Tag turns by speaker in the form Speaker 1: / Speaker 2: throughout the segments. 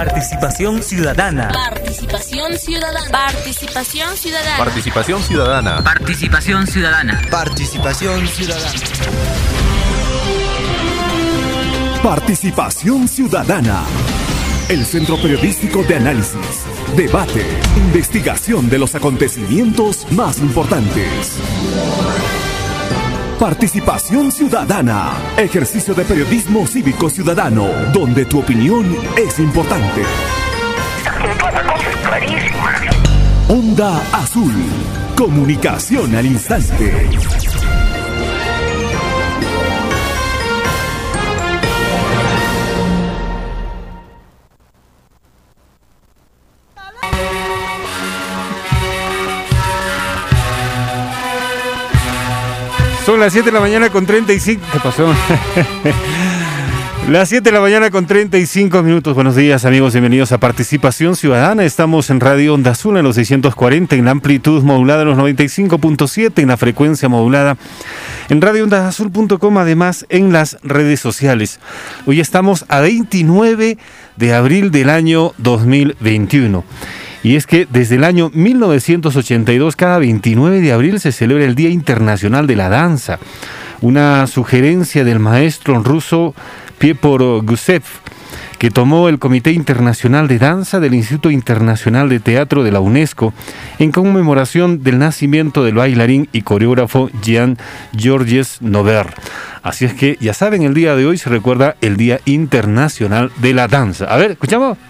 Speaker 1: Participación ciudadana.
Speaker 2: Participación ciudadana. Participación ciudadana.
Speaker 3: Participación ciudadana.
Speaker 4: Participación ciudadana.
Speaker 5: Participación ciudadana.
Speaker 6: Participación ciudadana. El centro periodístico de análisis, debate, investigación de los acontecimientos más importantes. Participación ciudadana. Ejercicio de periodismo cívico ciudadano, donde tu opinión es importante. Onda Azul. Comunicación al instante.
Speaker 7: Las 7 de la mañana con 35. ¿Qué pasó? Las 7 de la mañana con 35 minutos. Buenos días, amigos. Bienvenidos a Participación Ciudadana. Estamos en Radio Onda Azul en los 640, en la amplitud modulada en los 95.7, en la frecuencia modulada en radioondazul.com, además en las redes sociales. Hoy estamos a 29 de abril del año 2021. Y es que desde el año 1982, cada 29 de abril se celebra el Día Internacional de la Danza, una sugerencia del maestro ruso Piepor Gusev, que tomó el Comité Internacional de Danza del Instituto Internacional de Teatro de la UNESCO en conmemoración del nacimiento del bailarín y coreógrafo Jean Georges Nover. Así es que ya saben, el día de hoy se recuerda el Día Internacional de la Danza. A ver, escuchamos.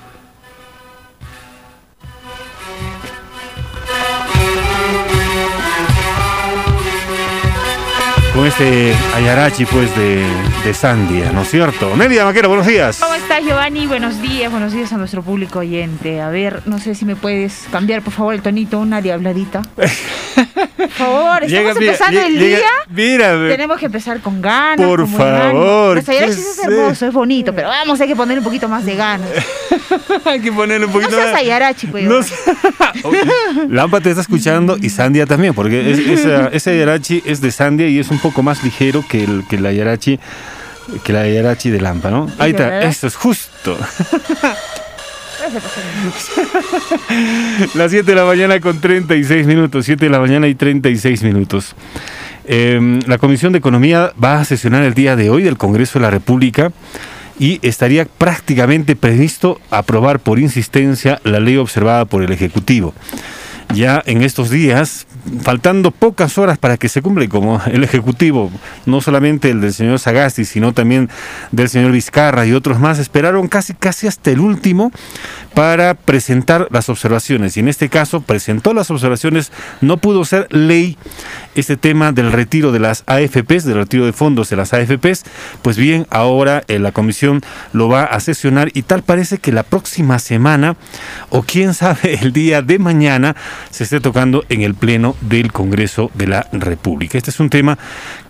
Speaker 7: Con este Ayarachi pues de, de Sandia, ¿no es cierto? Nelia Maquero, buenos días.
Speaker 8: ¿Cómo estás Giovanni? Buenos días, buenos días a nuestro público oyente. A ver, no sé si me puedes cambiar por favor el tonito, una diabladita. Por favor, estamos
Speaker 7: Llega,
Speaker 8: empezando el
Speaker 7: llega-
Speaker 8: día.
Speaker 7: mira.
Speaker 8: Tenemos que empezar con ganas.
Speaker 7: Por
Speaker 8: con
Speaker 7: favor,
Speaker 8: Los ayarachis
Speaker 7: ¿qué
Speaker 8: es hermoso, es bonito, pero vamos, hay que poner un poquito más de ganas.
Speaker 7: Hay que ponerle un
Speaker 8: No
Speaker 7: poquito
Speaker 8: seas
Speaker 7: más.
Speaker 8: ayarachi, pues.
Speaker 7: No. Lampa te está escuchando y Sandia también, porque es- ese Ayarachi es de Sandia y es un poco más ligero que el, que el Ayarachi que la Ayarachi de Lampa, ¿no? Ahí está, eso es justo. Las 7 de la mañana con 36 minutos, 7 de la mañana y 36 minutos. Eh, la Comisión de Economía va a sesionar el día de hoy del Congreso de la República y estaría prácticamente previsto aprobar por insistencia la ley observada por el Ejecutivo. Ya en estos días, faltando pocas horas para que se cumpla, y como el Ejecutivo, no solamente el del señor Sagasti, sino también del señor Vizcarra y otros más, esperaron casi, casi hasta el último para presentar las observaciones. Y en este caso presentó las observaciones, no pudo ser ley este tema del retiro de las AFPs, del retiro de fondos de las AFPs. Pues bien, ahora eh, la comisión lo va a sesionar y tal parece que la próxima semana, o quién sabe, el día de mañana, se esté tocando en el Pleno del Congreso de la República. Este es un tema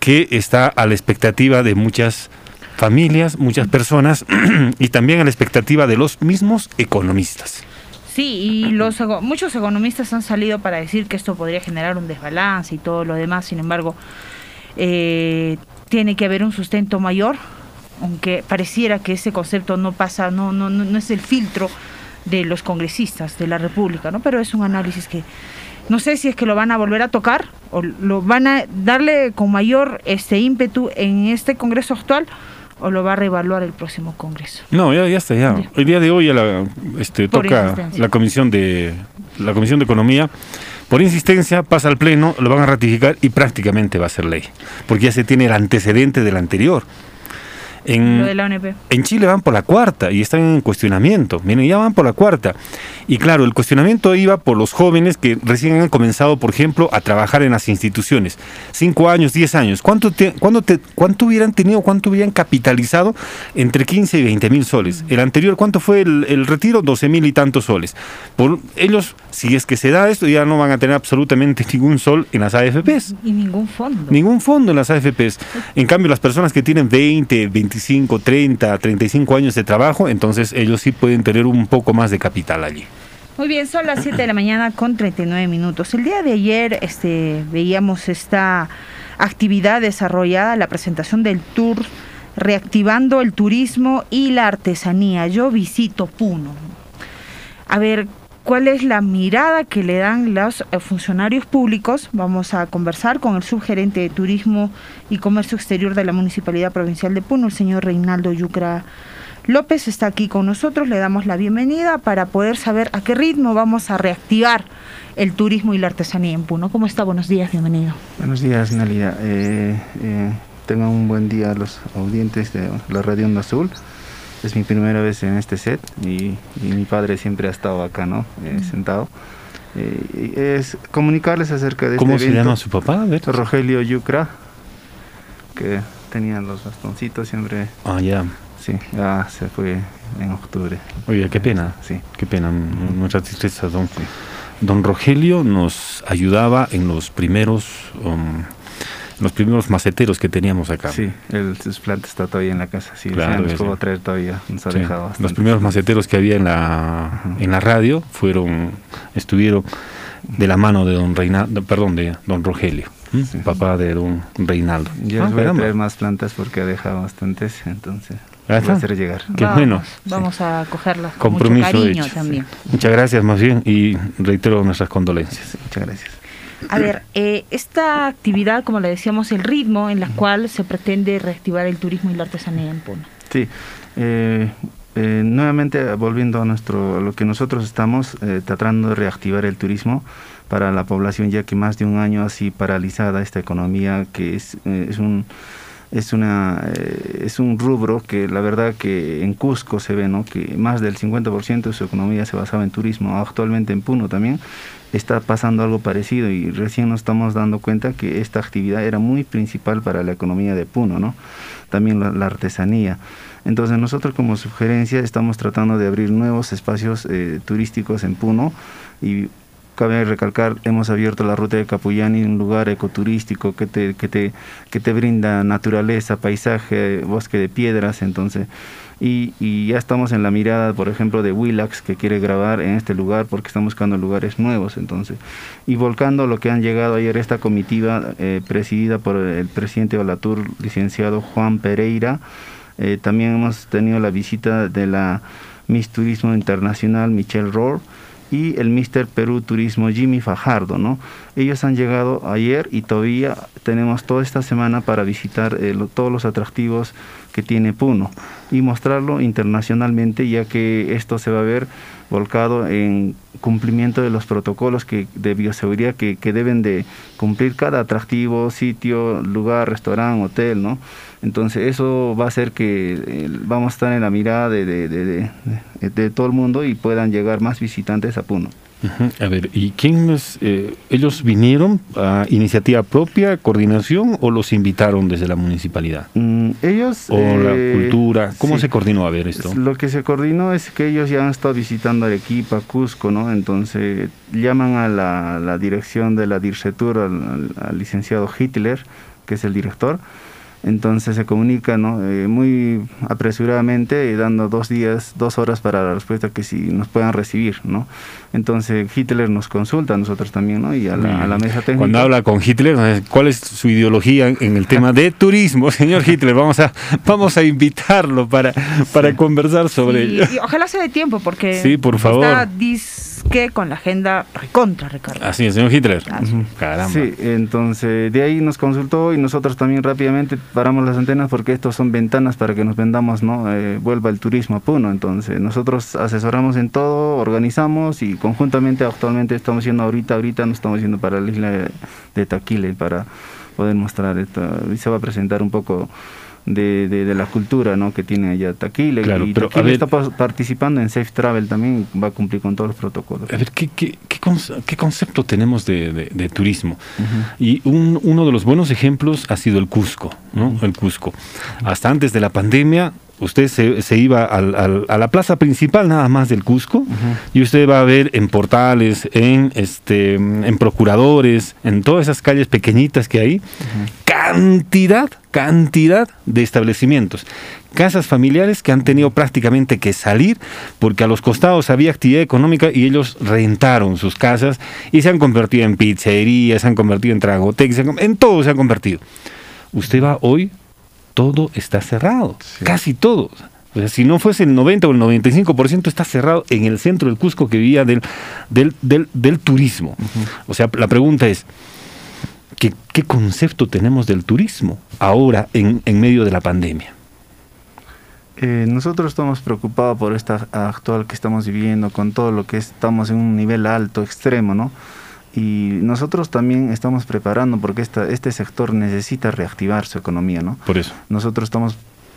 Speaker 7: que está a la expectativa de muchas familias, muchas personas y también a la expectativa de los mismos economistas.
Speaker 8: Sí, y los, muchos economistas han salido para decir que esto podría generar un desbalance y todo lo demás. Sin embargo, eh, tiene que haber un sustento mayor, aunque pareciera que ese concepto no pasa, no, no, no es el filtro de los congresistas de la República, ¿no? Pero es un análisis que no sé si es que lo van a volver a tocar o lo van a darle con mayor este ímpetu en este Congreso actual o lo va a reevaluar el próximo Congreso.
Speaker 7: No, ya, ya está, ya.
Speaker 8: Ya.
Speaker 7: El día de hoy ya la, este, toca la comisión de la comisión de economía. Por insistencia pasa al pleno, lo van a ratificar y prácticamente va a ser ley, porque ya se tiene el antecedente del anterior. En,
Speaker 8: Lo de la ONP.
Speaker 7: en Chile van por la cuarta y están en cuestionamiento. Miren, ya van por la cuarta. Y claro, el cuestionamiento iba por los jóvenes que recién han comenzado, por ejemplo, a trabajar en las instituciones. Cinco años, diez años. ¿Cuánto, te- te- ¿Cuánto hubieran tenido, cuánto hubieran capitalizado? Entre 15 y 20 mil soles. El anterior, ¿cuánto fue el, el retiro? 12 mil y tantos soles. Por ellos, si es que se da esto, ya no van a tener absolutamente ningún sol en las AFPs.
Speaker 8: Y ningún fondo.
Speaker 7: Ningún fondo en las AFPs. En cambio, las personas que tienen 20, 25, 30, 35 años de trabajo, entonces ellos sí pueden tener un poco más de capital allí.
Speaker 8: Muy bien, son las 7 de la mañana con 39 minutos. El día de ayer este, veíamos esta actividad desarrollada, la presentación del tour reactivando el turismo y la artesanía. Yo visito Puno. A ver, ¿cuál es la mirada que le dan los eh, funcionarios públicos? Vamos a conversar con el subgerente de Turismo y Comercio Exterior de la Municipalidad Provincial de Puno, el señor Reinaldo Yucra López. Está aquí con nosotros, le damos la bienvenida para poder saber a qué ritmo vamos a reactivar el turismo y la artesanía en Puno. ¿Cómo está? Buenos días, bienvenido.
Speaker 3: Buenos días, Nalia. Eh, eh, tengan un buen día los audientes de la Radio Onda Azul. Es mi primera vez en este set y, y mi padre siempre ha estado acá, ¿no? Eh, sentado. Eh, es comunicarles acerca de
Speaker 7: ¿Cómo
Speaker 3: este
Speaker 7: se
Speaker 3: evento.
Speaker 7: llama su papá? A ver.
Speaker 3: Rogelio Yucra, que tenía los bastoncitos siempre.
Speaker 7: Ah, ya.
Speaker 3: Sí, ya se fue en octubre.
Speaker 7: Oye, qué pena.
Speaker 3: Sí.
Speaker 7: Qué pena, mucha tristeza, don. Don Rogelio nos ayudaba en los primeros, um, los primeros maceteros que teníamos acá.
Speaker 3: Sí, el, sus plantas está todavía en la casa. Sí,
Speaker 7: Claro,
Speaker 3: nos
Speaker 7: sí.
Speaker 3: puedo traer todavía. Nos ha
Speaker 7: Sí,
Speaker 3: dejado
Speaker 7: Los primeros maceteros que había en la, en la radio fueron, estuvieron de la mano de don Reinaldo, perdón, de don Rogelio, papá de don Reinaldo.
Speaker 3: Ya
Speaker 7: Ah,
Speaker 3: les voy a traer más plantas porque ha dejado bastantes, entonces voy a hacer llegar.
Speaker 7: Qué
Speaker 8: vamos,
Speaker 7: bueno.
Speaker 8: Vamos a cogerlas con
Speaker 7: Compromiso
Speaker 8: mucho cariño
Speaker 7: hecho.
Speaker 8: también.
Speaker 7: Muchas gracias más bien y reitero nuestras condolencias.
Speaker 3: Muchas gracias.
Speaker 8: A ver, eh, esta actividad, como le decíamos, el ritmo en la cual se pretende reactivar el turismo y la artesanía en Puno.
Speaker 3: Sí, eh, eh, nuevamente volviendo a nuestro, a lo que nosotros estamos eh, tratando de reactivar el turismo para la población, ya que más de un año así paralizada esta economía, que es, eh, es un es una eh, es un rubro que la verdad que en Cusco se ve no que más del 50% de su economía se basaba en turismo. Actualmente en Puno también está pasando algo parecido y recién nos estamos dando cuenta que esta actividad era muy principal para la economía de Puno no también la, artesanía. Entonces nosotros como sugerencia estamos tratando de abrir nuevos espacios eh, turísticos en Puno y cabe recalcar, hemos abierto la ruta de Capuyani, un lugar ecoturístico que te, que te, que te brinda naturaleza, paisaje, bosque de piedras, entonces, y, y ya estamos en la mirada, por ejemplo, de Willax, que quiere grabar en este lugar porque estamos buscando lugares nuevos, entonces, y volcando lo que han llegado ayer esta comitiva eh, presidida por el presidente de Olatur, licenciado Juan Pereira, eh, también hemos tenido la visita de la Miss Turismo Internacional, Michelle Rohr, y el Mister Perú Turismo Jimmy Fajardo, ¿no? Ellos han llegado ayer y todavía tenemos toda esta semana para visitar eh, todos los atractivos que tiene Puno y mostrarlo internacionalmente, ya que esto se va a ver volcado en cumplimiento de los protocolos que, de bioseguridad que, que deben de cumplir cada atractivo, sitio, lugar, restaurante, hotel, ¿no? Entonces eso va a hacer que eh, vamos a estar en la mirada de, de, todo el mundo y puedan llegar más visitantes a Puno.
Speaker 7: A ver, ¿y quiénes, eh, ellos vinieron a iniciativa propia, coordinación o los invitaron desde la municipalidad?
Speaker 3: Mm, ellos...
Speaker 7: O la
Speaker 3: eh,
Speaker 7: cultura, ¿cómo
Speaker 3: sí.
Speaker 7: se coordinó a ver esto?
Speaker 3: Lo que se coordinó es que ellos ya han estado visitando Arequipa, Cusco, ¿no? Entonces llaman a la, la dirección de la DIRCETUR, al, al- al licenciado Hitler, que es el director. Entonces se comunica, ¿no? Eh, muy apresuradamente, eh, dando dos días, dos horas para la respuesta que si nos puedan recibir, ¿no? Entonces Hitler nos consulta a nosotros también, ¿no? Y a la, a la mesa técnica.
Speaker 7: Cuando habla con Hitler. ¿cuál es su ideología en el tema de turismo, señor Hitler? Vamos a, vamos a invitarlo para, para conversar sobre
Speaker 8: Sí,
Speaker 7: ello.
Speaker 8: y ojalá se dé tiempo porque
Speaker 7: Sí, por favor.
Speaker 8: está disque con la agenda recontra recargada.
Speaker 7: Así es, señor Hitler. Caramba.
Speaker 3: Sí, entonces de ahí nos consultó y nosotros también rápidamente paramos las antenas porque estos son ventanas para que nos vendamos, ¿no? Eh, vuelva el turismo a Puno. Entonces nosotros asesoramos en todo, organizamos y conjuntamente actualmente estamos haciendo ahorita, ahorita nos estamos yendo para la isla de, de Taquile para poder mostrar esto. Y se va a presentar un poco de, de, de la cultura ¿no? que tiene allá Taquile.
Speaker 7: Claro,
Speaker 3: y
Speaker 7: pero,
Speaker 3: Taquile
Speaker 7: ver-
Speaker 3: está pa- participando en Safe Travel también, va a cumplir con todos los protocolos.
Speaker 7: A ver, ¿qué, qué, qué, conce- qué concepto tenemos de, de- de turismo? Y un- uno de los buenos ejemplos ha sido el Cusco, ¿no? El Cusco. Hasta antes de la pandemia, usted se, se iba al- al- a la plaza principal nada más del Cusco y usted va a ver en portales, en, este, en procuradores, en todas esas calles pequeñitas que hay, cantidad, cantidad de establecimientos. Casas familiares que han tenido prácticamente que salir porque a los costados había actividad económica y ellos rentaron sus casas y se han convertido en pizzerías, se han convertido en tragotex, en todo se han convertido. Usted va hoy, todo está cerrado, casi todo. O sea, si no fuese el 90 o el 95% está cerrado en el centro del Cusco que vivía del, del, del, del turismo. O sea, la pregunta es, ¿qué, ¿qué, concepto tenemos del turismo ahora en, en medio de la pandemia?
Speaker 3: Eh, nosotros estamos preocupados por esta actual que estamos viviendo, con todo lo que estamos en un nivel alto, extremo, ¿no? Y nosotros también estamos preparando porque esta, este sector necesita reactivar su economía, ¿no?
Speaker 7: Por eso.
Speaker 3: Nosotros estamos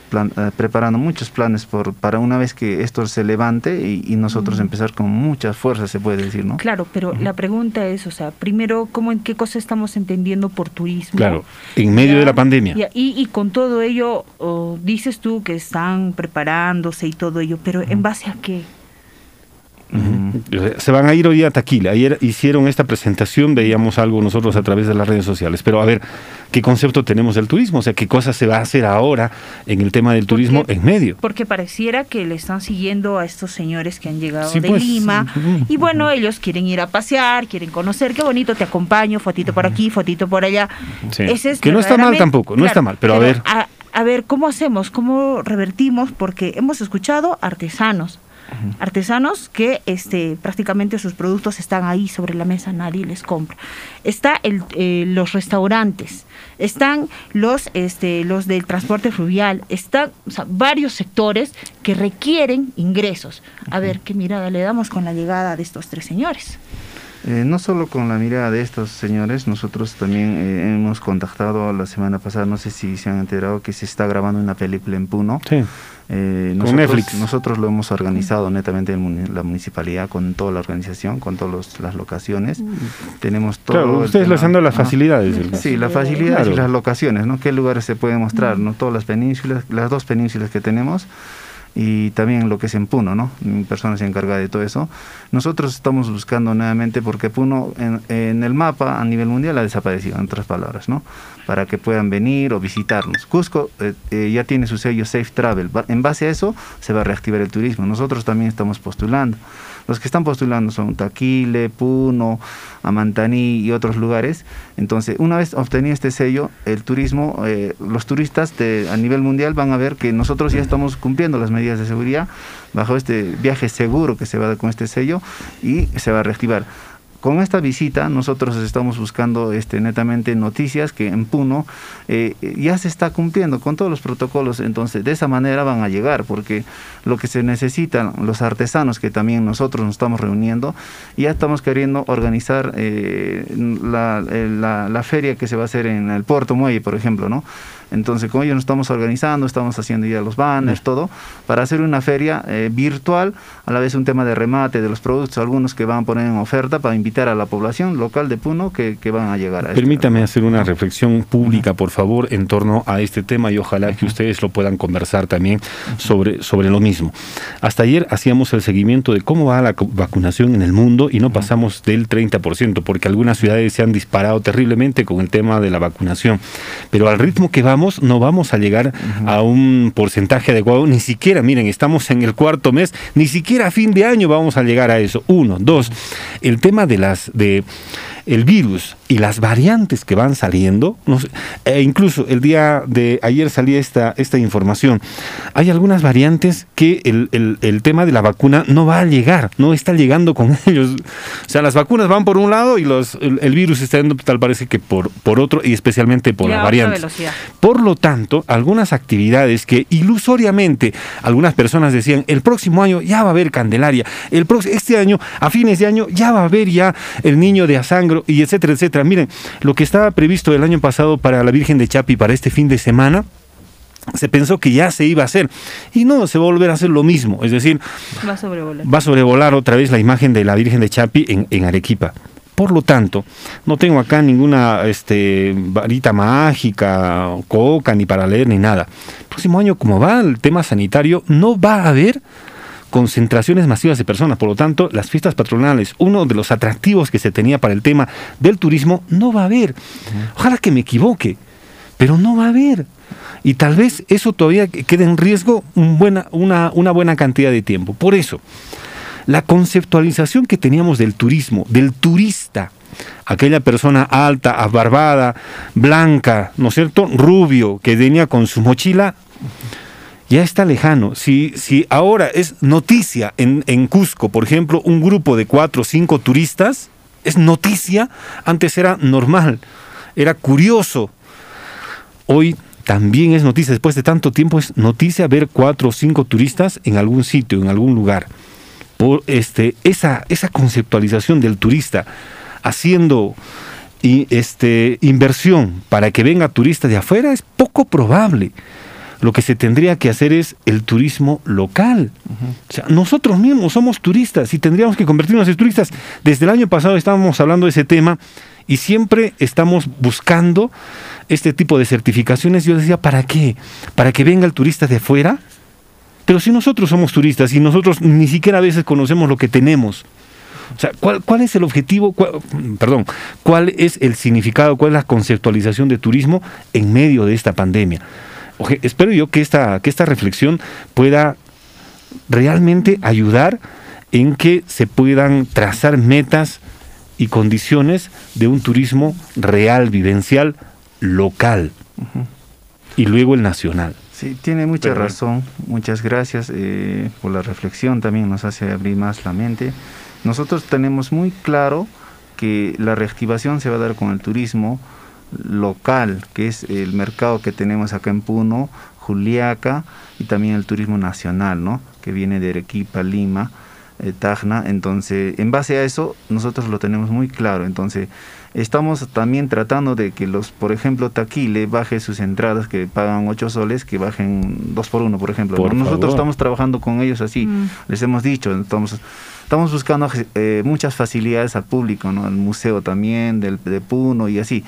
Speaker 3: plan, eh, preparando muchos planes por, para una vez que esto se levante y, y nosotros empezar con mucha fuerza, se puede decir, ¿no?
Speaker 8: Claro, pero la pregunta es, o sea, primero, ¿cómo en qué cosa estamos entendiendo por turismo?
Speaker 7: Claro, en medio
Speaker 8: Ya,
Speaker 7: de la pandemia.
Speaker 8: ya, y, y con todo ello, oh, dices tú que están preparándose y todo ello, pero ¿en base a qué?
Speaker 7: Sea, Se van a ir hoy a Taquila. Ayer hicieron esta presentación, veíamos algo nosotros a través de las redes sociales. Pero a ver, ¿qué concepto tenemos del turismo? O sea, ¿qué cosa se va a hacer ahora en el tema del turismo
Speaker 8: Porque-
Speaker 7: en medio?
Speaker 8: Porque pareciera que le están siguiendo a estos señores que han llegado
Speaker 7: Sí,
Speaker 8: de
Speaker 7: pues,
Speaker 8: Lima. Y bueno, ellos quieren ir a pasear, quieren conocer, qué bonito, te acompaño, fotito por aquí, fotito por allá.
Speaker 7: Sí.
Speaker 8: Ese es
Speaker 7: Que no está mal tampoco, no está mal, pero a ver.
Speaker 8: A, a ver, ¿cómo hacemos? ¿Cómo revertimos? Porque hemos escuchado artesanos. Artesanos que este, prácticamente sus productos están ahí sobre la mesa, nadie les compra. Está el, eh, los restaurantes, están los, este, los del transporte fluvial, están o sea, varios sectores que requieren ingresos. A ver, ¿qué mirada le damos con la llegada de estos tres señores?
Speaker 3: Eh, no solo con la mirada de estos señores, nosotros también eh, hemos contactado la semana pasada, no sé si se han enterado que se está grabando una película en Puno.
Speaker 7: Sí.
Speaker 3: Eh,
Speaker 7: Con
Speaker 3: nosotros,
Speaker 7: Netflix.
Speaker 3: Nosotros lo hemos organizado netamente en la municipalidad, con toda la organización, con todas las locaciones. Tenemos todo.
Speaker 7: Claro, ustedes les han dado las facilidades.
Speaker 3: Sí, las facilidades
Speaker 7: Claro.
Speaker 3: y las locaciones, ¿no? ¿Qué lugares se pueden mostrar? ¿no? Todas las penínsulas, las dos penínsulas que tenemos y también lo que es en Puno, ¿no? Mi persona se encarga de todo eso. Nosotros estamos buscando nuevamente porque Puno en, el mapa a nivel mundial ha desaparecido, en otras palabras, ¿no? Para que puedan venir o visitarnos. Cusco eh, eh, ya tiene su sello Safe Travel. En base a eso se va a reactivar el turismo. Nosotros también estamos postulando. Los que están postulando son Taquile, Puno, Amantaní y otros lugares. Entonces, una vez obtenido este sello, el turismo, eh, los turistas de, a nivel mundial van a ver que nosotros ya estamos cumpliendo las medidas de seguridad bajo este viaje seguro que se va a dar con este sello y se va a reactivar. Con esta visita nosotros estamos buscando este, netamente noticias que en Puno eh, ya se está cumpliendo con todos los protocolos, entonces de esa manera van a llegar, porque lo que se necesitan los artesanos que también nosotros nos estamos reuniendo, ya estamos queriendo organizar eh, eh, la, la feria que se va a hacer en el Puerto Muelle, por ejemplo, ¿no? Entonces, con ellos nos estamos organizando, estamos haciendo ya los banners, todo, para hacer una feria eh, virtual, a la vez un tema de remate de los productos, algunos que van a poner en oferta para invitar a la población local de Puno que, que van a llegar a esto.
Speaker 7: Permítame hacer una reflexión pública, por favor, en torno a este tema y ojalá que ustedes lo puedan conversar también sobre, sobre lo mismo. Hasta ayer hacíamos el seguimiento de cómo va la vacunación en el mundo y no pasamos del 30%, porque algunas ciudades se han disparado terriblemente con el tema de la vacunación. Pero al ritmo que vamos, no vamos a llegar a un porcentaje adecuado, ni siquiera, miren, estamos en el cuarto mes, ni siquiera a fin de año vamos a llegar a eso. Uno, dos, el tema de las de el virus y las variantes que van saliendo, no sé, e incluso el día de ayer salía esta, esta información, hay algunas variantes que el, el- el tema de la vacuna no va a llegar, no está llegando con ellos. O sea, las vacunas van por un lado y los, el, el virus está yendo tal parece que por, por otro y especialmente por
Speaker 8: Y
Speaker 7: las variantes.
Speaker 8: velocidad.
Speaker 7: Por lo tanto, algunas actividades que ilusoriamente algunas personas decían, el próximo año ya va a haber Candelaria, el este año, a fines de año, ya va a haber ya el niño de Asangro, y etcétera, etcétera. Miren, lo que estaba previsto el año pasado para la Virgen de Chapi para este fin de semana, se pensó que ya se iba a hacer. Y no, se va a volver a hacer lo mismo. Es decir,
Speaker 8: Va a sobrevolar.
Speaker 7: va a sobrevolar otra vez la imagen de la Virgen de Chapi en, en Arequipa. Por lo tanto, no tengo acá ninguna este, varita mágica, coca, ni para leer, ni nada. Próximo año, como va el tema sanitario, no va a haber concentraciones masivas de personas. Por lo tanto, las fiestas patronales, uno de los atractivos que se tenía para el tema del turismo, no va a haber. Ojalá que me equivoque, pero no va a haber. Y tal vez eso todavía quede en riesgo un buena, una, una buena cantidad de tiempo. Por eso, la conceptualización que teníamos del turismo, del turista, aquella persona alta, abarbada, blanca, ¿no es cierto? Rubio, que venía con su mochila, ya está lejano. Si, si ahora es noticia en, en Cusco, por ejemplo, un grupo de cuatro o cinco turistas, es noticia, antes era normal, era curioso. Hoy también es noticia, después de tanto tiempo es noticia ver cuatro o cinco turistas en algún sitio, en algún lugar. Por este, esa, esa conceptualización del turista haciendo y, este, inversión para que venga turista de afuera es poco probable. Lo que se tendría que hacer es el turismo local. O sea, nosotros mismos somos turistas y tendríamos que convertirnos en turistas. Desde el año pasado estábamos hablando de ese tema y siempre estamos buscando este tipo de certificaciones. Yo decía, ¿para qué? ¿Para que venga el turista de afuera? Pero si nosotros somos turistas y nosotros ni siquiera a veces conocemos lo que tenemos. O sea, ¿cuál, cuál es el objetivo? Cuál- perdón, ¿cuál es el significado? ¿Cuál es la conceptualización de turismo en medio de esta pandemia? Oje, espero yo que esta, que esta reflexión pueda realmente ayudar en que se puedan trazar metas y condiciones de un turismo real, vivencial, local y luego el nacional.
Speaker 3: Sí, tiene mucha
Speaker 7: Pero
Speaker 3: razón. Muchas gracias eh, por la reflexión. También nos hace abrir más la mente. Nosotros tenemos muy claro que la reactivación se va a dar con el turismo local, que es el mercado que tenemos acá en Puno, Juliaca y también el turismo nacional, ¿no? Que viene de Arequipa, Lima, eh, Tacna. Entonces, en base a eso, nosotros lo tenemos muy claro. Entonces, estamos también tratando de que los, por ejemplo, Taquile baje sus entradas que pagan 8 soles, que bajen 2 por 1, por ejemplo.
Speaker 7: Por
Speaker 3: ¿no? Nosotros
Speaker 7: favor.
Speaker 3: estamos trabajando con ellos así,
Speaker 8: Mm.
Speaker 3: les hemos dicho, estamos, estamos buscando eh, muchas facilidades al público, ¿no? El museo también, del, de Puno y así.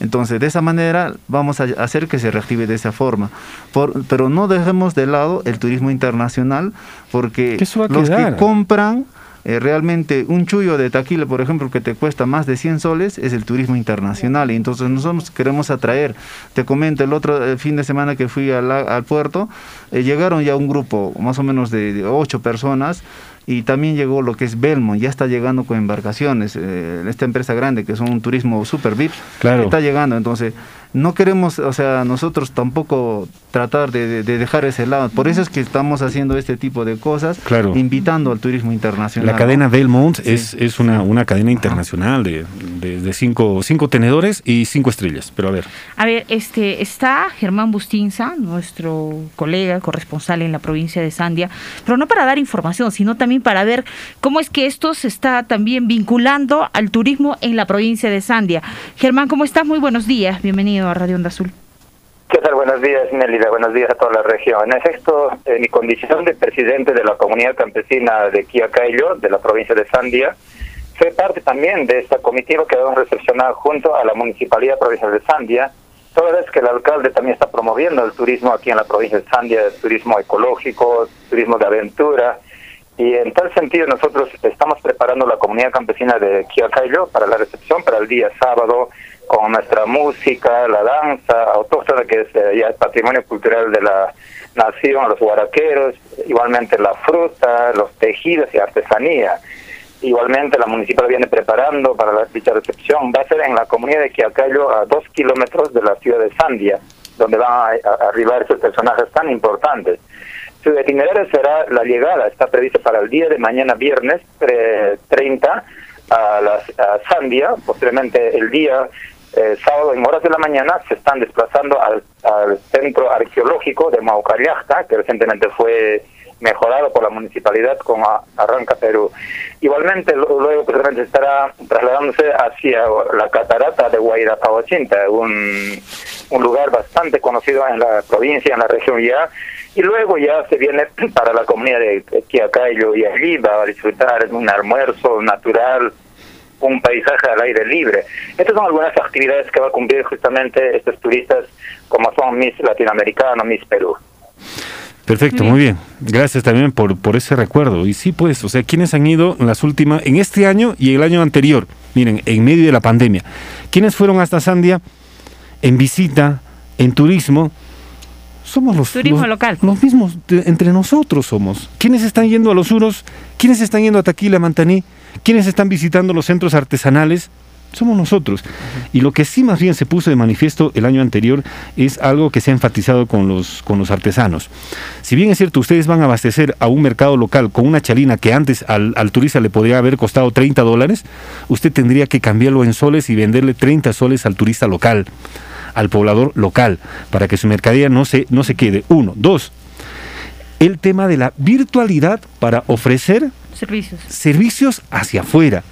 Speaker 3: Entonces, de esa manera vamos a hacer que se reactive de esa forma. Por- pero no dejemos de lado el turismo internacional, porque los que compran eh, realmente un chullo de taquila, por ejemplo, que te cuesta más de 100 soles, es el turismo internacional. Y entonces nosotros queremos atraer. Te comento, el otro eh, fin de semana que fui al, al puerto, eh, llegaron ya un grupo más o menos de, de ocho personas. Y también llegó lo que es Belmont, ya está llegando con embarcaciones, eh, esta empresa grande que son un turismo super VIP,
Speaker 7: Claro.
Speaker 3: está llegando. Entonces, no queremos, o sea, nosotros tampoco tratar de, de- de dejar ese lado. Por eso es que estamos haciendo este tipo de cosas,
Speaker 7: Claro.
Speaker 3: invitando al turismo internacional.
Speaker 7: La cadena. Belmont
Speaker 3: Sí.
Speaker 7: es, es una, una cadena internacional de, de- de cinco, cinco tenedores y cinco estrellas. Pero a ver,
Speaker 8: A ver, este está Germán Bustinza, nuestro colega corresponsal en la provincia de Sandia, pero no para dar información, sino también para ver cómo es que esto se está también vinculando al turismo en la provincia de Sandia. Germán, ¿cómo estás? Muy buenos días, bienvenido a Radio Onda Azul.
Speaker 4: ¿Qué tal? Buenos días, Nélida. Buenos días a toda la región. En efecto, en mi condición de presidente de la comunidad campesina de Quiacayo, de la provincia de Sandia, soy parte también de esta comitiva que vamos a recepcionar junto a la Municipalidad Provincial de Sandia, toda vez que el alcalde también está promoviendo el turismo aquí en la provincia de Sandia, el turismo ecológico, turismo de aventura, y en tal sentido nosotros estamos preparando la comunidad campesina de Quiacayo para la recepción para el día sábado con nuestra música, la danza autóctona que es eh, el patrimonio cultural de la nación, los guaraqueros, igualmente la fruta, los tejidos y artesanía. Igualmente la municipal viene preparando para la dicha recepción. Va a ser en la comunidad de Quiacayo a dos kilómetros de la ciudad de Sandia, donde van a, arribar esos personajes tan importantes. Su itinerario será la llegada, está prevista para el día de mañana viernes eh, 30 a, las, a Sandia, posteriormente el día eh, sábado en horas de la mañana se están desplazando al, centro arqueológico de Maucallacta, que recientemente fue mejorado por la municipalidad con Arranca Perú. Igualmente luego posteriormente estará trasladándose hacia la catarata de Guairapauachinta, un, un lugar bastante conocido en la provincia, en la región ya, y luego ya se viene para la comunidad de Quiacayo y allí va a disfrutar un almuerzo natural, un paisaje al aire libre. Estas son algunas actividades que va a cumplir justamente estos turistas como son Miss Latinoamericano, Miss Perú.
Speaker 7: perfecto,
Speaker 8: Muy
Speaker 7: bien. Gracias también por, por ese recuerdo. Y sí, pues, o sea, ¿quiénes han ido en las últimas, en este año y el año anterior? Miren, en medio de la pandemia. ¿Quiénes fueron hasta Sandia en visita, en turismo? Somos los,
Speaker 8: Turismo
Speaker 7: los-
Speaker 8: local.
Speaker 7: Los mismos, de- entre nosotros somos. ¿Quiénes están yendo a los uros? ¿Quiénes están yendo a Taquila, Mantaní? ¿Quiénes están visitando los centros artesanales? somos nosotros. Y lo que sí más bien se puso de manifiesto el año anterior es algo que se ha enfatizado con los, con los artesanos. Si bien es cierto, ustedes van a abastecer a un mercado local con una chalina que antes al, al turista le podría haber costado 30 dólares, usted tendría que cambiarlo en soles y venderle 30 soles al turista local, al poblador local, para que su mercadería no se, no se quede. Uno. Dos, el tema de la virtualidad para ofrecer
Speaker 8: Servicios.
Speaker 7: servicios hacia afuera.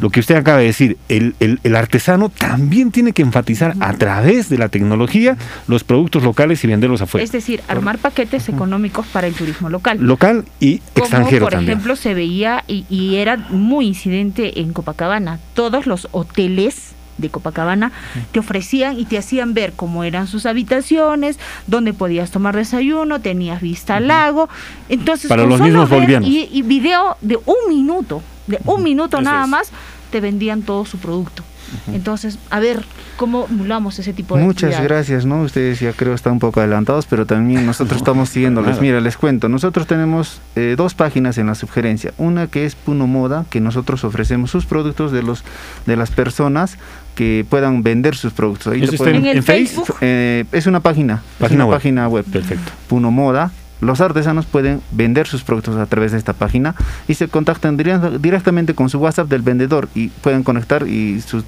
Speaker 7: Lo que usted acaba de decir, el, el- el artesano también tiene que enfatizar a través de la tecnología los productos locales y venderlos afuera.
Speaker 8: Es decir, armar paquetes económicos para el turismo local.
Speaker 7: Local y
Speaker 8: Como,
Speaker 7: extranjero
Speaker 8: por
Speaker 7: también.
Speaker 8: ejemplo, se veía y, y era muy incidente en Copacabana. Todos los hoteles de Copacabana te ofrecían y te hacían ver cómo eran sus habitaciones, dónde podías tomar desayuno, tenías vista al lago. Entonces,
Speaker 7: Para los mismos
Speaker 8: ver
Speaker 7: bolivianos.
Speaker 8: Y, y video de un minuto, de un minuto
Speaker 7: Eso
Speaker 8: nada
Speaker 7: es.
Speaker 8: más, te vendían todo su producto. Entonces, a ver, ¿cómo emulamos ese tipo de
Speaker 3: Muchas gracias, ¿no? Ustedes ya creo están un poco adelantados, pero también nosotros estamos siguiéndoles. Mira, les cuento, nosotros tenemos eh, dos páginas en la sugerencia. Una que es Puno Moda, que nosotros ofrecemos sus productos de los de las personas que puedan vender sus productos. Ahí
Speaker 7: ¿Eso
Speaker 3: lo
Speaker 7: está
Speaker 3: pueden-
Speaker 8: En? Facebook.
Speaker 3: Eh, es una página, es una
Speaker 7: web.
Speaker 3: página web.
Speaker 7: Perfecto.
Speaker 3: Puno Moda. Los artesanos pueden vender sus productos a través de esta página y se contactan dire- directamente con su WhatsApp del vendedor y pueden conectar y sus-